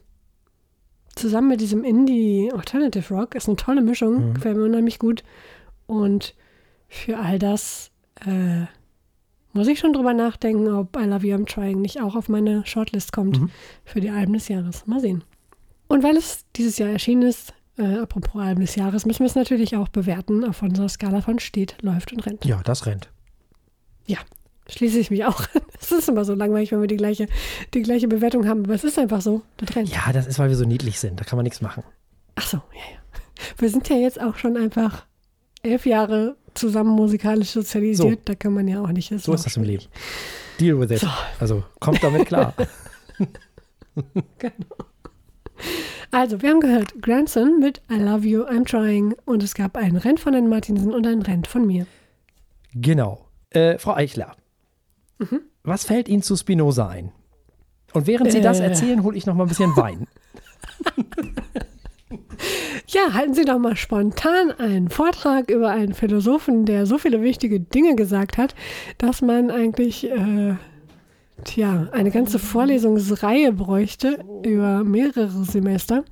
zusammen mit diesem Indie Alternative Rock ist eine tolle Mischung, mhm. gefällt mir unheimlich gut. Und für all das äh, muss ich schon drüber nachdenken, ob I Love You I'm Trying nicht auch auf meine Shortlist kommt mhm. für die Alben des Jahres. Mal sehen. Und weil es dieses Jahr erschienen ist, äh, apropos Alben des Jahres, müssen wir es natürlich auch bewerten auf unserer Skala von steht, läuft und rennt. Ja, das rennt. Ja, schließe ich mich auch an. Es ist immer so langweilig, wenn wir die gleiche, die gleiche Bewertung haben, aber es ist einfach so, das rennt. Ja, das ist, weil wir so niedlich sind, da kann man nichts machen. Ach so, ja, ja. Wir sind ja jetzt auch schon einfach elf Jahre zusammen musikalisch sozialisiert, so. da kann man ja auch nicht. So ist das im Leben. Deal with it. So. Also kommt damit klar. genau. Also, wir haben gehört Grandson mit I Love You, I'm Trying und es gab ein Rennen von den Martinsen und ein Rennen von mir. Genau. Äh, Frau Eichler, mhm. was fällt Ihnen zu Spinoza ein? Und während Sie äh. das erzählen, hole ich noch mal ein bisschen Wein. Ja, halten Sie doch mal spontan einen Vortrag über einen Philosophen, der so viele wichtige Dinge gesagt hat, dass man eigentlich äh, tja, eine ganze Vorlesungsreihe bräuchte über mehrere Semester.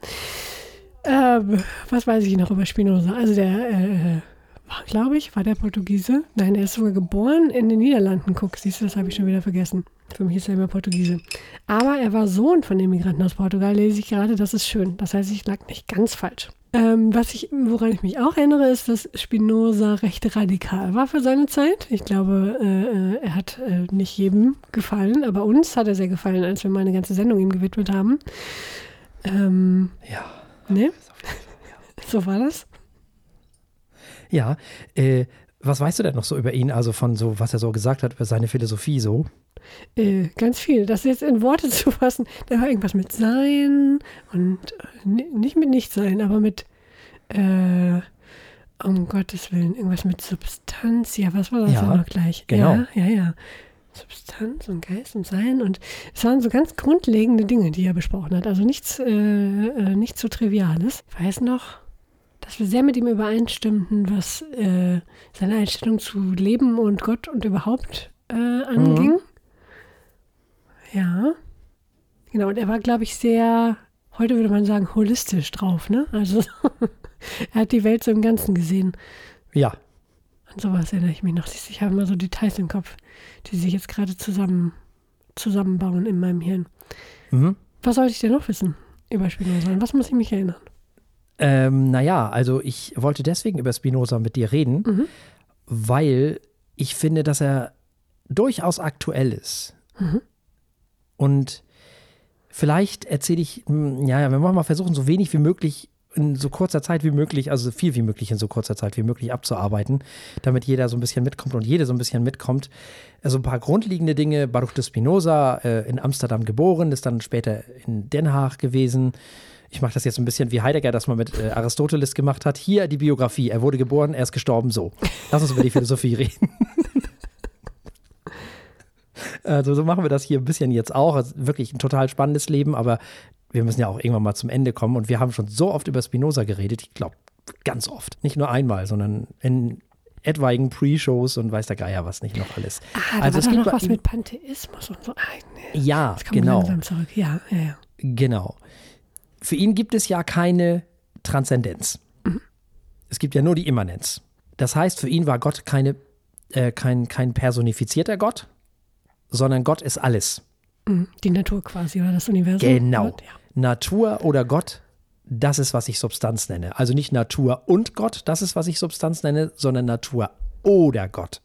Ähm, was weiß ich noch über Spinoza? Also der äh, war, glaube ich, war der Portugiese. Nein, er ist sogar geboren in den Niederlanden. Guck, siehst du, das habe ich schon wieder vergessen. Für mich ist er immer Portugiese. Aber er war Sohn von Immigranten aus Portugal, lese ich gerade. Das ist schön. Das heißt, ich lag nicht ganz falsch. Ähm, was ich, woran ich mich auch erinnere, ist, dass Spinoza recht radikal war für seine Zeit. Ich glaube, äh, äh, er hat äh, nicht jedem gefallen, aber uns hat er sehr gefallen, als wir mal eine ganze Sendung ihm gewidmet haben. Ähm, Ja. ne? So war das. Ja. Äh, was weißt du denn noch so über ihn? Also von so, was er so gesagt hat über seine Philosophie so? Äh, ganz viel. Das jetzt in Worte zu fassen, da war irgendwas mit Sein und äh, ni- nicht mit Nichtsein, aber mit, äh, um Gottes Willen, irgendwas mit Substanz. Ja, was war das Ja, noch gleich? genau. Ja, ja, ja. Substanz und Geist und Sein und es waren so ganz grundlegende Dinge, die er besprochen hat. Also nichts, äh, äh, nichts so Triviales. Ich weiß noch, dass wir sehr mit ihm übereinstimmten, was äh, seine Einstellung zu Leben und Gott und überhaupt äh, anging. Ja. Genau, und er war, glaube ich, sehr, heute würde man sagen, holistisch drauf, ne? Also er hat die Welt so im Ganzen gesehen. Ja. An sowas erinnere ich mich noch. Ich habe immer so Details im Kopf, die sich jetzt gerade zusammen, zusammenbauen in meinem Hirn. Mhm. Was sollte ich denn noch wissen über Spinoza? Was muss ich mich erinnern? Ähm, naja, also ich wollte deswegen über Spinoza mit dir reden, Mhm. weil ich finde, dass er durchaus aktuell ist. Mhm. Und vielleicht erzähle ich, hm, ja, ja, wir wollen mal versuchen, so wenig wie möglich in so kurzer Zeit wie möglich, also so viel wie möglich in so kurzer Zeit wie möglich abzuarbeiten, damit jeder so ein bisschen mitkommt und jede so ein bisschen mitkommt. Also ein paar grundlegende Dinge. Baruch de Spinoza, äh, in Amsterdam geboren, ist dann später in Den Haag gewesen. Ich mache das jetzt ein bisschen wie Heidegger das mal mit äh, Aristoteles gemacht hat. Hier die Biografie. Er wurde geboren, er ist gestorben, so. Lass uns über die Philosophie reden. Also so machen wir das hier ein bisschen jetzt auch. Also wirklich ein total spannendes Leben, aber wir müssen ja auch irgendwann mal zum Ende kommen. Und wir haben schon so oft über Spinoza geredet, ich glaube ganz oft. Nicht nur einmal, sondern in etwaigen Pre-Shows und weiß der Geier was nicht noch alles. Ah, da Also es gibt noch was mit Pantheismus und so. Ah, nee, Ja, genau. Ja, ja, ja. Genau. Für ihn gibt es ja keine Transzendenz. Es gibt ja nur die Immanenz. Das heißt, für ihn war Gott keine, äh, kein, kein personifizierter Gott, sondern Gott ist alles. Mhm. Die Natur quasi oder das Universum. Genau. Gott, ja. Natur oder Gott, das ist, was ich Substanz nenne. Also nicht Natur und Gott, das ist, was ich Substanz nenne, sondern Natur oder Gott.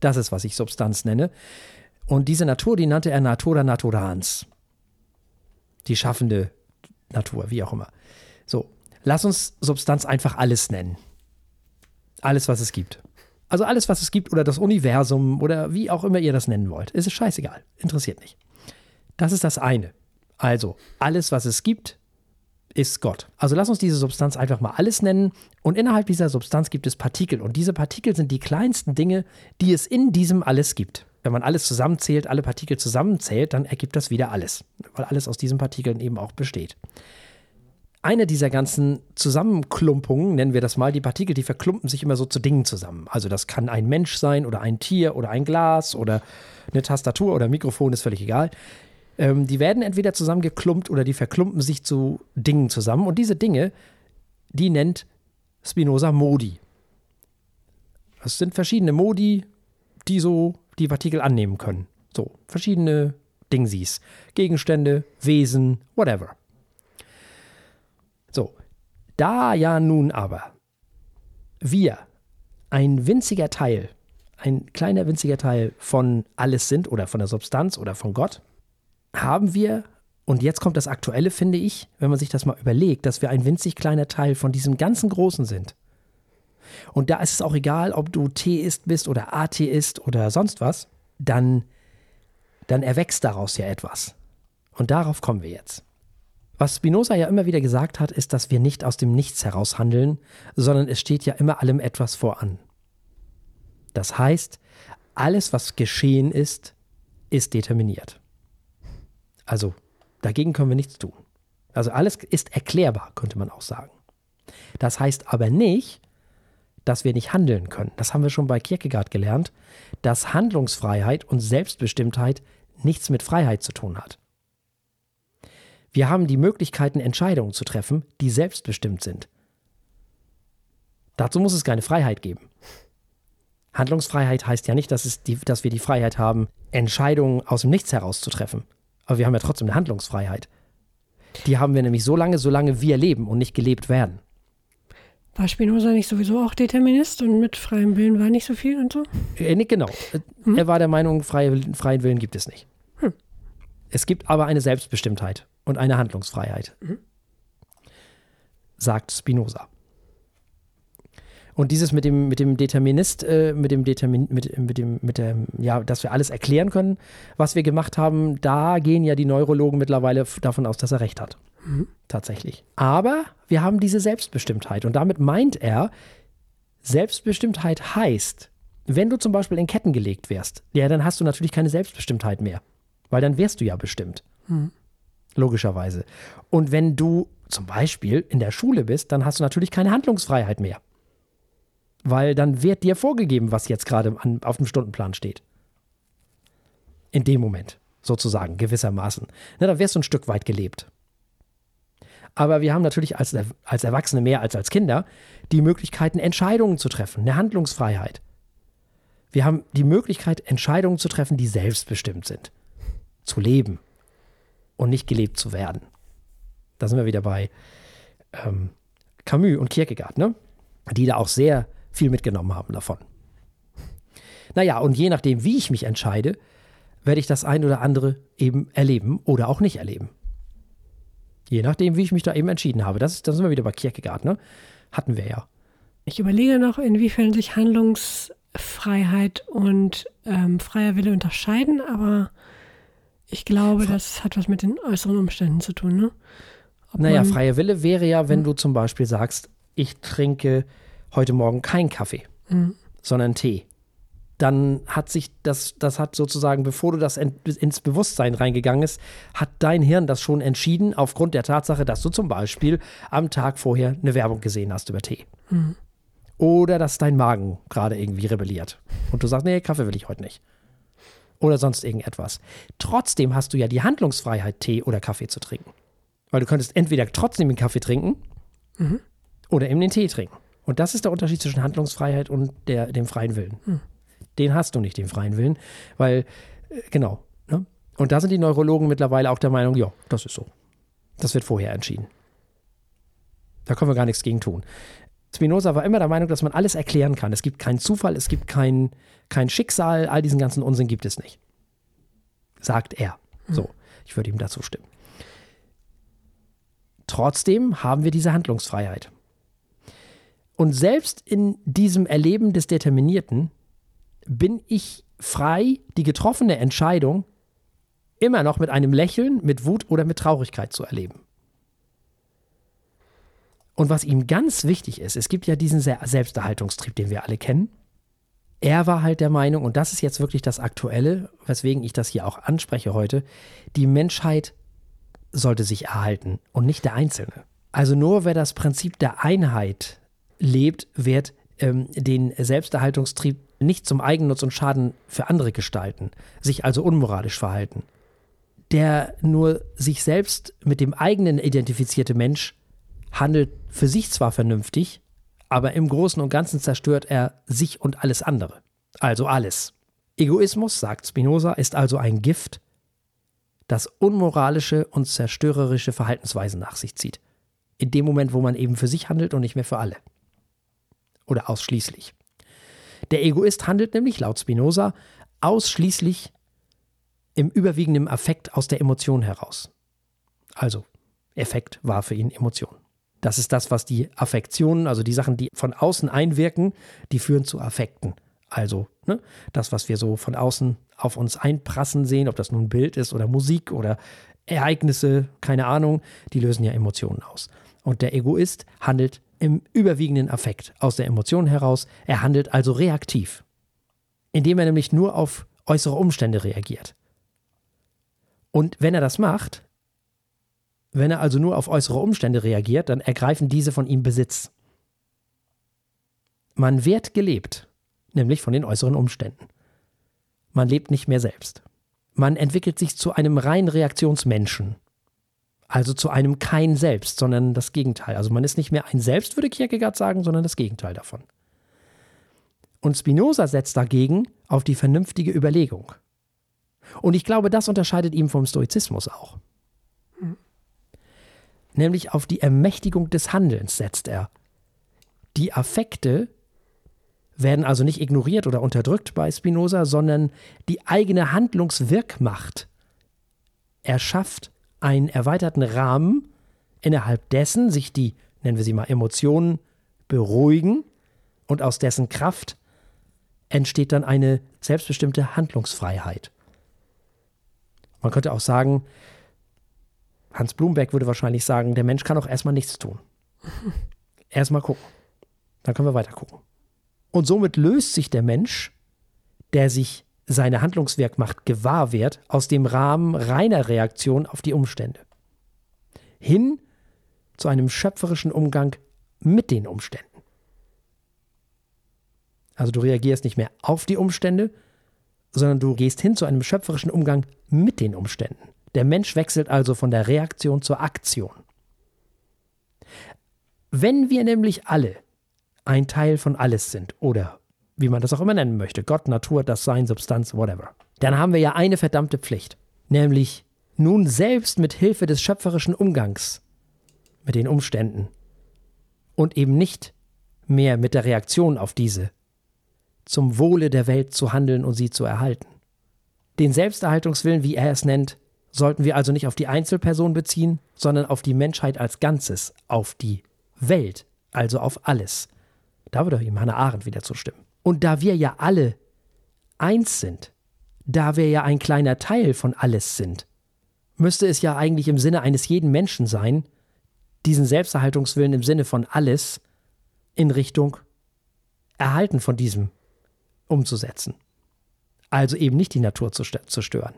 Das ist, was ich Substanz nenne. Und diese Natur, die nannte er Natura naturans. Die schaffende Natur, wie auch immer. So, lass uns Substanz einfach alles nennen. Alles, was es gibt. Also alles, was es gibt oder das Universum oder wie auch immer ihr das nennen wollt. Es ist scheißegal. Interessiert nicht. Das ist das eine. Also, alles, was es gibt, ist Gott. Also lass uns diese Substanz einfach mal alles nennen. Und innerhalb dieser Substanz gibt es Partikel. Und diese Partikel sind die kleinsten Dinge, die es in diesem alles gibt. Wenn man alles zusammenzählt, alle Partikel zusammenzählt, dann ergibt das wieder alles. Weil alles aus diesen Partikeln eben auch besteht. Eine dieser ganzen Zusammenklumpungen, nennen wir das mal, die Partikel, die verklumpen sich immer so zu Dingen zusammen. Also das kann ein Mensch sein oder ein Tier oder ein Glas oder eine Tastatur oder ein Mikrofon, ist völlig egal. Ähm, die werden entweder zusammengeklumpt oder die verklumpen sich zu Dingen zusammen. Und diese Dinge, die nennt Spinoza Modi. Es sind verschiedene Modi, die so die Partikel annehmen können. So, verschiedene Dingsies. Gegenstände, Wesen, whatever. So, da ja nun aber wir ein winziger Teil, ein kleiner winziger Teil von alles sind oder von der Substanz oder von Gott, haben wir, und jetzt kommt das Aktuelle, finde ich, wenn man sich das mal überlegt, dass wir ein winzig kleiner Teil von diesem ganzen Großen sind. Und da ist es auch egal, ob du Theist bist oder Atheist oder sonst was, dann, dann erwächst daraus ja etwas. Und darauf kommen wir jetzt. Was Spinoza ja immer wieder gesagt hat, ist, dass wir nicht aus dem Nichts heraus handeln, sondern es steht ja immer allem etwas voran. Das heißt, alles, was geschehen ist, ist determiniert. Also dagegen können wir nichts tun. Also alles ist erklärbar, könnte man auch sagen. Das heißt aber nicht, dass wir nicht handeln können. Das haben wir schon bei Kierkegaard gelernt, dass Handlungsfreiheit und Selbstbestimmtheit nichts mit Freiheit zu tun hat. Wir haben die Möglichkeiten, Entscheidungen zu treffen, die selbstbestimmt sind. Dazu muss es keine Freiheit geben. Handlungsfreiheit heißt ja nicht, dass, die, dass wir die Freiheit haben, Entscheidungen aus dem Nichts heraus zu treffen. Aber wir haben ja trotzdem eine Handlungsfreiheit. Die haben wir nämlich so lange, solange wir leben und nicht gelebt werden. War Spinoza nicht sowieso auch Determinist und mit freiem Willen war nicht so viel und so? Äh, genau. Hm? Er war der Meinung, freie, freien Willen gibt es nicht. Hm. Es gibt aber eine Selbstbestimmtheit und eine Handlungsfreiheit, mhm. sagt Spinoza. Und dieses mit dem, mit dem Determinist, äh, mit dem Determin, mit, mit dem, mit dem, ja, dass wir alles erklären können, was wir gemacht haben, da gehen ja die Neurologen mittlerweile davon aus, dass er recht hat. Mhm. Tatsächlich. Aber wir haben diese Selbstbestimmtheit. Und damit meint er, Selbstbestimmtheit heißt, wenn du zum Beispiel in Ketten gelegt wärst, ja, dann hast du natürlich keine Selbstbestimmtheit mehr. Weil dann wärst du ja bestimmt. Mhm. Logischerweise. Und wenn du zum Beispiel in der Schule bist, dann hast du natürlich keine Handlungsfreiheit mehr weil dann wird dir vorgegeben, was jetzt gerade auf dem Stundenplan steht. In dem Moment, sozusagen, gewissermaßen. Na, da wirst du ein Stück weit gelebt. Aber wir haben natürlich als, als Erwachsene mehr als als Kinder die Möglichkeiten, Entscheidungen zu treffen, eine Handlungsfreiheit. Wir haben die Möglichkeit, Entscheidungen zu treffen, die selbstbestimmt sind. Zu leben und nicht gelebt zu werden. Da sind wir wieder bei ähm, Camus und Kierkegaard, ne? die da auch sehr viel mitgenommen haben davon. Naja, und je nachdem, wie ich mich entscheide, werde ich das ein oder andere eben erleben oder auch nicht erleben. Je nachdem, wie ich mich da eben entschieden habe. Das, das sind wir wieder bei Kierkegaard, ne? Hatten wir ja. Ich überlege noch, inwiefern sich Handlungsfreiheit und ähm, freier Wille unterscheiden, aber ich glaube, das hat was mit den äußeren Umständen zu tun, ne? Ob naja, freier Wille wäre ja, wenn hm. du zum Beispiel sagst, ich trinke heute Morgen kein Kaffee, mhm. sondern Tee. Dann hat sich das, das hat sozusagen, bevor du das ins Bewusstsein reingegangen ist, hat dein Hirn das schon entschieden, aufgrund der Tatsache, dass du zum Beispiel am Tag vorher eine Werbung gesehen hast über Tee. Mhm. Oder dass dein Magen gerade irgendwie rebelliert. Und du sagst, nee, Kaffee will ich heute nicht. Oder sonst irgendetwas. Trotzdem hast du ja die Handlungsfreiheit, Tee oder Kaffee zu trinken. Weil du könntest entweder trotzdem den Kaffee trinken mhm. oder eben den Tee trinken. Und das ist der Unterschied zwischen Handlungsfreiheit und der, dem freien Willen. Hm. Den hast du nicht, den freien Willen, weil, äh, genau. Ne? Und da sind die Neurologen mittlerweile auch der Meinung, ja, das ist so. Das wird vorher entschieden. Da können wir gar nichts gegen tun. Spinoza war immer der Meinung, dass man alles erklären kann. Es gibt keinen Zufall, es gibt kein, kein Schicksal, all diesen ganzen Unsinn gibt es nicht. Sagt er. Hm. So, ich würde ihm dazu stimmen. Trotzdem haben wir diese Handlungsfreiheit. Und selbst in diesem Erleben des Determinierten bin ich frei, die getroffene Entscheidung immer noch mit einem Lächeln, mit Wut oder mit Traurigkeit zu erleben. Und was ihm ganz wichtig ist, es gibt ja diesen Selbsterhaltungstrieb, den wir alle kennen. Er war halt der Meinung, und das ist jetzt wirklich das Aktuelle, weswegen ich das hier auch anspreche heute, die Menschheit sollte sich erhalten und nicht der Einzelne. Also nur wer das Prinzip der Einheit lebt, wird ähm, den Selbsterhaltungstrieb nicht zum Eigennutz und Schaden für andere gestalten, sich also unmoralisch verhalten. Der nur sich selbst mit dem eigenen identifizierte Mensch handelt für sich zwar vernünftig, aber im Großen und Ganzen zerstört er sich und alles andere. Also alles. Egoismus, sagt Spinoza, ist also ein Gift, das unmoralische und zerstörerische Verhaltensweisen nach sich zieht. In dem Moment, wo man eben für sich handelt und nicht mehr für alle oder ausschließlich. Der Egoist handelt nämlich laut Spinoza ausschließlich im überwiegenden Affekt aus der Emotion heraus. Also, Effekt war für ihn Emotion. Das ist das, was die Affektionen, also die Sachen, die von außen einwirken, die führen zu Affekten. Also ne, das, was wir so von außen auf uns einprassen sehen, ob das nun Bild ist oder Musik oder Ereignisse, keine Ahnung, die lösen ja Emotionen aus. Und der Egoist handelt im überwiegenden Affekt aus der Emotion heraus. Er handelt also reaktiv, indem er nämlich nur auf äußere Umstände reagiert. Und wenn er das macht, wenn er also nur auf äußere Umstände reagiert, dann ergreifen diese von ihm Besitz. Man wird gelebt, nämlich von den äußeren Umständen. Man lebt nicht mehr selbst. Man entwickelt sich zu einem rein Reaktionsmenschen also zu einem kein Selbst, sondern das Gegenteil. Also man ist nicht mehr ein Selbst, würde Kierkegaard sagen, sondern das Gegenteil davon. Und Spinoza setzt dagegen auf die vernünftige Überlegung. Und ich glaube, das unterscheidet ihn vom Stoizismus auch. Nämlich auf die Ermächtigung des Handelns setzt er. Die Affekte werden also nicht ignoriert oder unterdrückt bei Spinoza, sondern die eigene Handlungswirkmacht erschafft einen erweiterten Rahmen, innerhalb dessen sich die, nennen wir sie mal, Emotionen beruhigen und aus dessen Kraft entsteht dann eine selbstbestimmte Handlungsfreiheit. Man könnte auch sagen, Hans Blumberg würde wahrscheinlich sagen, der Mensch kann auch erstmal nichts tun. Erstmal gucken. Dann können wir weiter gucken. Und somit löst sich der Mensch, der sich seine Handlungswerkmacht gewahr wird, aus dem Rahmen reiner Reaktion auf die Umstände. Hin zu einem schöpferischen Umgang mit den Umständen. Also du reagierst nicht mehr auf die Umstände, sondern du gehst hin zu einem schöpferischen Umgang mit den Umständen. Der Mensch wechselt also von der Reaktion zur Aktion. Wenn wir nämlich alle ein Teil von alles sind oder wie man das auch immer nennen möchte, Gott, Natur, das Sein, Substanz, whatever, dann haben wir ja eine verdammte Pflicht, nämlich nun selbst mit Hilfe des schöpferischen Umgangs mit den Umständen und eben nicht mehr mit der Reaktion auf diese zum Wohle der Welt zu handeln und sie zu erhalten. Den Selbsterhaltungswillen, wie er es nennt, sollten wir also nicht auf die Einzelperson beziehen, sondern auf die Menschheit als Ganzes, auf die Welt, also auf alles. Da würde ihm Hannah Arendt wieder zustimmen. Und da wir ja alle eins sind, da wir ja ein kleiner Teil von alles sind, müsste es ja eigentlich im Sinne eines jeden Menschen sein, diesen Selbsterhaltungswillen im Sinne von alles in Richtung Erhalten von diesem umzusetzen. Also eben nicht die Natur zu zerstören.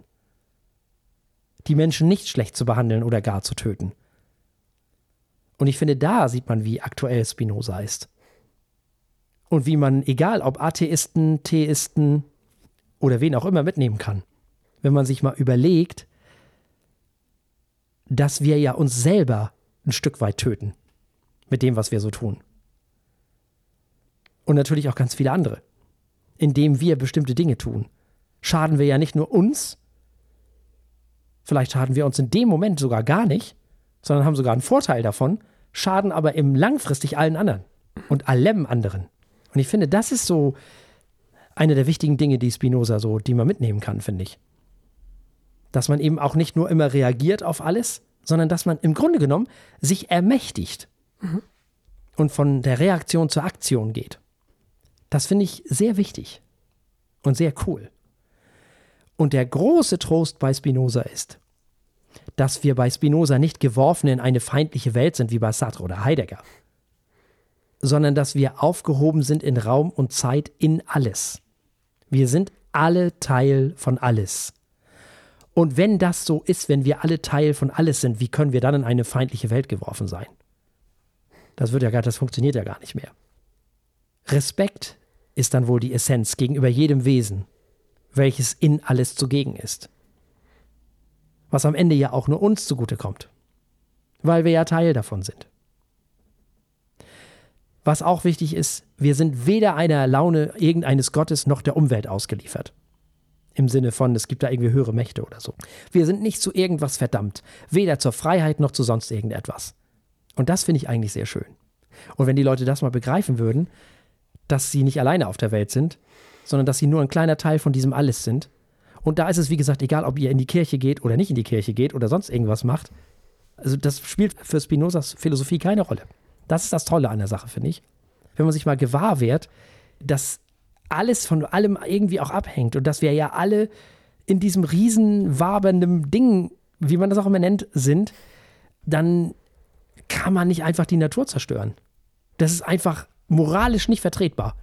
Die Menschen nicht schlecht zu behandeln oder gar zu töten. Und ich finde, da sieht man, wie aktuell Spinoza ist. Und wie man, egal ob Atheisten, Theisten oder wen auch immer mitnehmen kann, wenn man sich mal überlegt, dass wir ja uns selber ein Stück weit töten mit dem, was wir so tun. Und natürlich auch ganz viele andere indem wir bestimmte Dinge tun, schaden wir ja nicht nur uns, vielleicht schaden wir uns in dem Moment sogar gar nicht, sondern haben sogar einen Vorteil davon, schaden aber im langfristig allen anderen und allem anderen. Und ich finde, das ist so eine der wichtigen Dinge, die Spinoza so, die man mitnehmen kann, finde ich. Dass man eben auch nicht nur immer reagiert auf alles, sondern dass man im Grunde genommen sich ermächtigt mhm. und von der Reaktion zur Aktion geht. Das finde ich sehr wichtig und sehr cool. Und der große Trost bei Spinoza ist, dass wir bei Spinoza nicht geworfen in eine feindliche Welt sind wie bei Sartre oder Heidegger, sondern dass wir aufgehoben sind in Raum und Zeit in alles. Wir sind alle Teil von alles. Und wenn das so ist, wenn wir alle Teil von alles sind, wie können wir dann in eine feindliche Welt geworfen sein? Das wird ja gar, das funktioniert ja gar nicht mehr. Respekt ist dann wohl die Essenz gegenüber jedem Wesen, welches in alles zugegen ist. Was am Ende ja auch nur uns zugutekommt, weil wir ja Teil davon sind. Was auch wichtig ist, wir sind weder einer Laune irgendeines Gottes noch der Umwelt ausgeliefert. Im Sinne von, es gibt da irgendwie höhere Mächte oder so. Wir sind nicht zu irgendwas verdammt, weder zur Freiheit noch zu sonst irgendetwas. Und das finde ich eigentlich sehr schön. Und wenn die Leute das mal begreifen würden, dass sie nicht alleine auf der Welt sind, sondern dass sie nur ein kleiner Teil von diesem Alles sind. Und da ist es, wie gesagt, egal, ob ihr in die Kirche geht oder nicht in die Kirche geht oder sonst irgendwas macht. Also das spielt für Spinozas Philosophie keine Rolle. Das ist das Tolle an der Sache, finde ich. Wenn man sich mal gewahr wird, dass alles von allem irgendwie auch abhängt und dass wir ja alle in diesem riesen wabernden Ding, wie man das auch immer nennt, sind, dann kann man nicht einfach die Natur zerstören. Das ist einfach moralisch nicht vertretbar.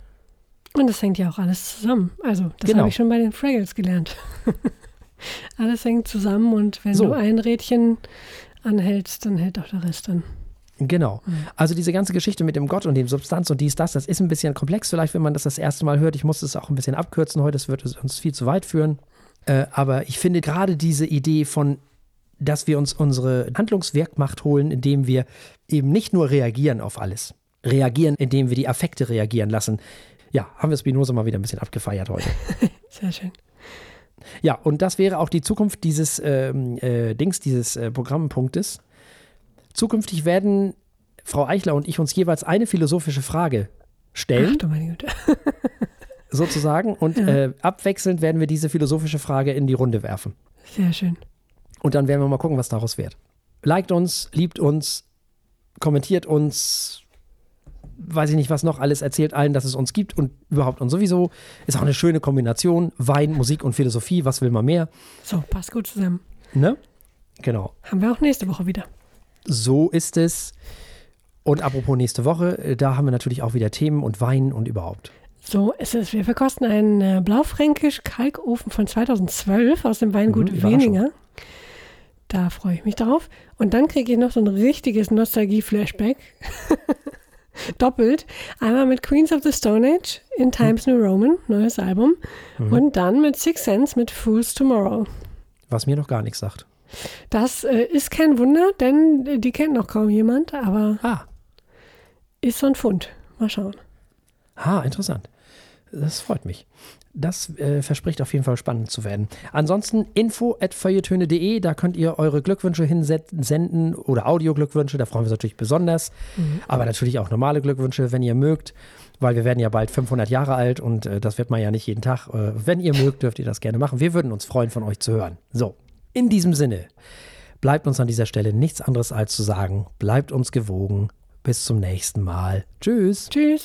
Und das hängt ja auch alles zusammen. Also, das genau. habe ich schon bei den Fraggles gelernt. alles hängt zusammen und wenn so. du ein Rädchen anhältst, dann hält auch der Rest an. Genau. Mhm. Also diese ganze Geschichte mit dem Gott und dem Substanz und dies, das, das ist ein bisschen komplex vielleicht, wenn man das das erste Mal hört. Ich muss es auch ein bisschen abkürzen heute, das wird uns viel zu weit führen. Äh, aber ich finde gerade diese Idee von, dass wir uns unsere Handlungswerkmacht holen, indem wir eben nicht nur reagieren auf alles, reagieren, indem wir die Affekte reagieren lassen. Ja, haben wir Spinoza mal wieder ein bisschen abgefeiert heute. Sehr schön. Ja, und das wäre auch die Zukunft dieses ähm, äh, Dings, dieses äh, Programmpunktes. zukünftig werden Frau Eichler und ich uns jeweils eine philosophische Frage stellen. Ach du meine Güte. sozusagen. Und Ja. äh, abwechselnd werden wir diese philosophische Frage in die Runde werfen. Sehr schön. Und dann werden wir mal gucken, was daraus wird. Liked uns, liebt uns, kommentiert uns, weiß ich nicht, was noch alles, erzählt allen, dass es uns gibt und überhaupt und sowieso. Ist auch eine schöne Kombination. Wein, Musik und Philosophie, was will man mehr? So, passt gut zusammen. Ne? Genau. Haben wir auch nächste Woche wieder. So ist es. Und apropos nächste Woche, äh, da haben wir natürlich auch wieder Themen und Wein und überhaupt. So ist es. Wir verkosten einen äh, Blaufränkisch Kalkofen von 2012 aus dem Weingut Mhm. Weninger. Da freue ich mich drauf. Und dann kriege ich noch so ein richtiges Nostalgie-Flashback. Doppelt. Einmal mit Queens of the Stone Age in Times New Roman, neues Album. Mhm. Und dann mit Six Sense mit Fool's Tomorrow. Was mir noch gar nichts sagt. Das äh, ist kein Wunder, denn äh, die kennt noch kaum jemand, aber Ah, ist so ein Fund. Mal schauen. Ah, interessant. Das freut mich. Das äh, verspricht auf jeden Fall spannend zu werden. Ansonsten info at feuilletöne.de, da könnt ihr eure Glückwünsche hinsenden oder Audioglückwünsche, da freuen wir uns natürlich besonders. Aber natürlich auch normale Glückwünsche, wenn ihr mögt, weil wir werden ja bald 500 Jahre alt und äh, das wird man ja nicht jeden Tag. Äh, wenn ihr mögt, dürft ihr das gerne machen. Wir würden uns freuen, von euch zu hören. So, in diesem Sinne bleibt uns an dieser Stelle nichts anderes als zu sagen, bleibt uns gewogen. Bis zum nächsten Mal. Tschüss. Tschüss.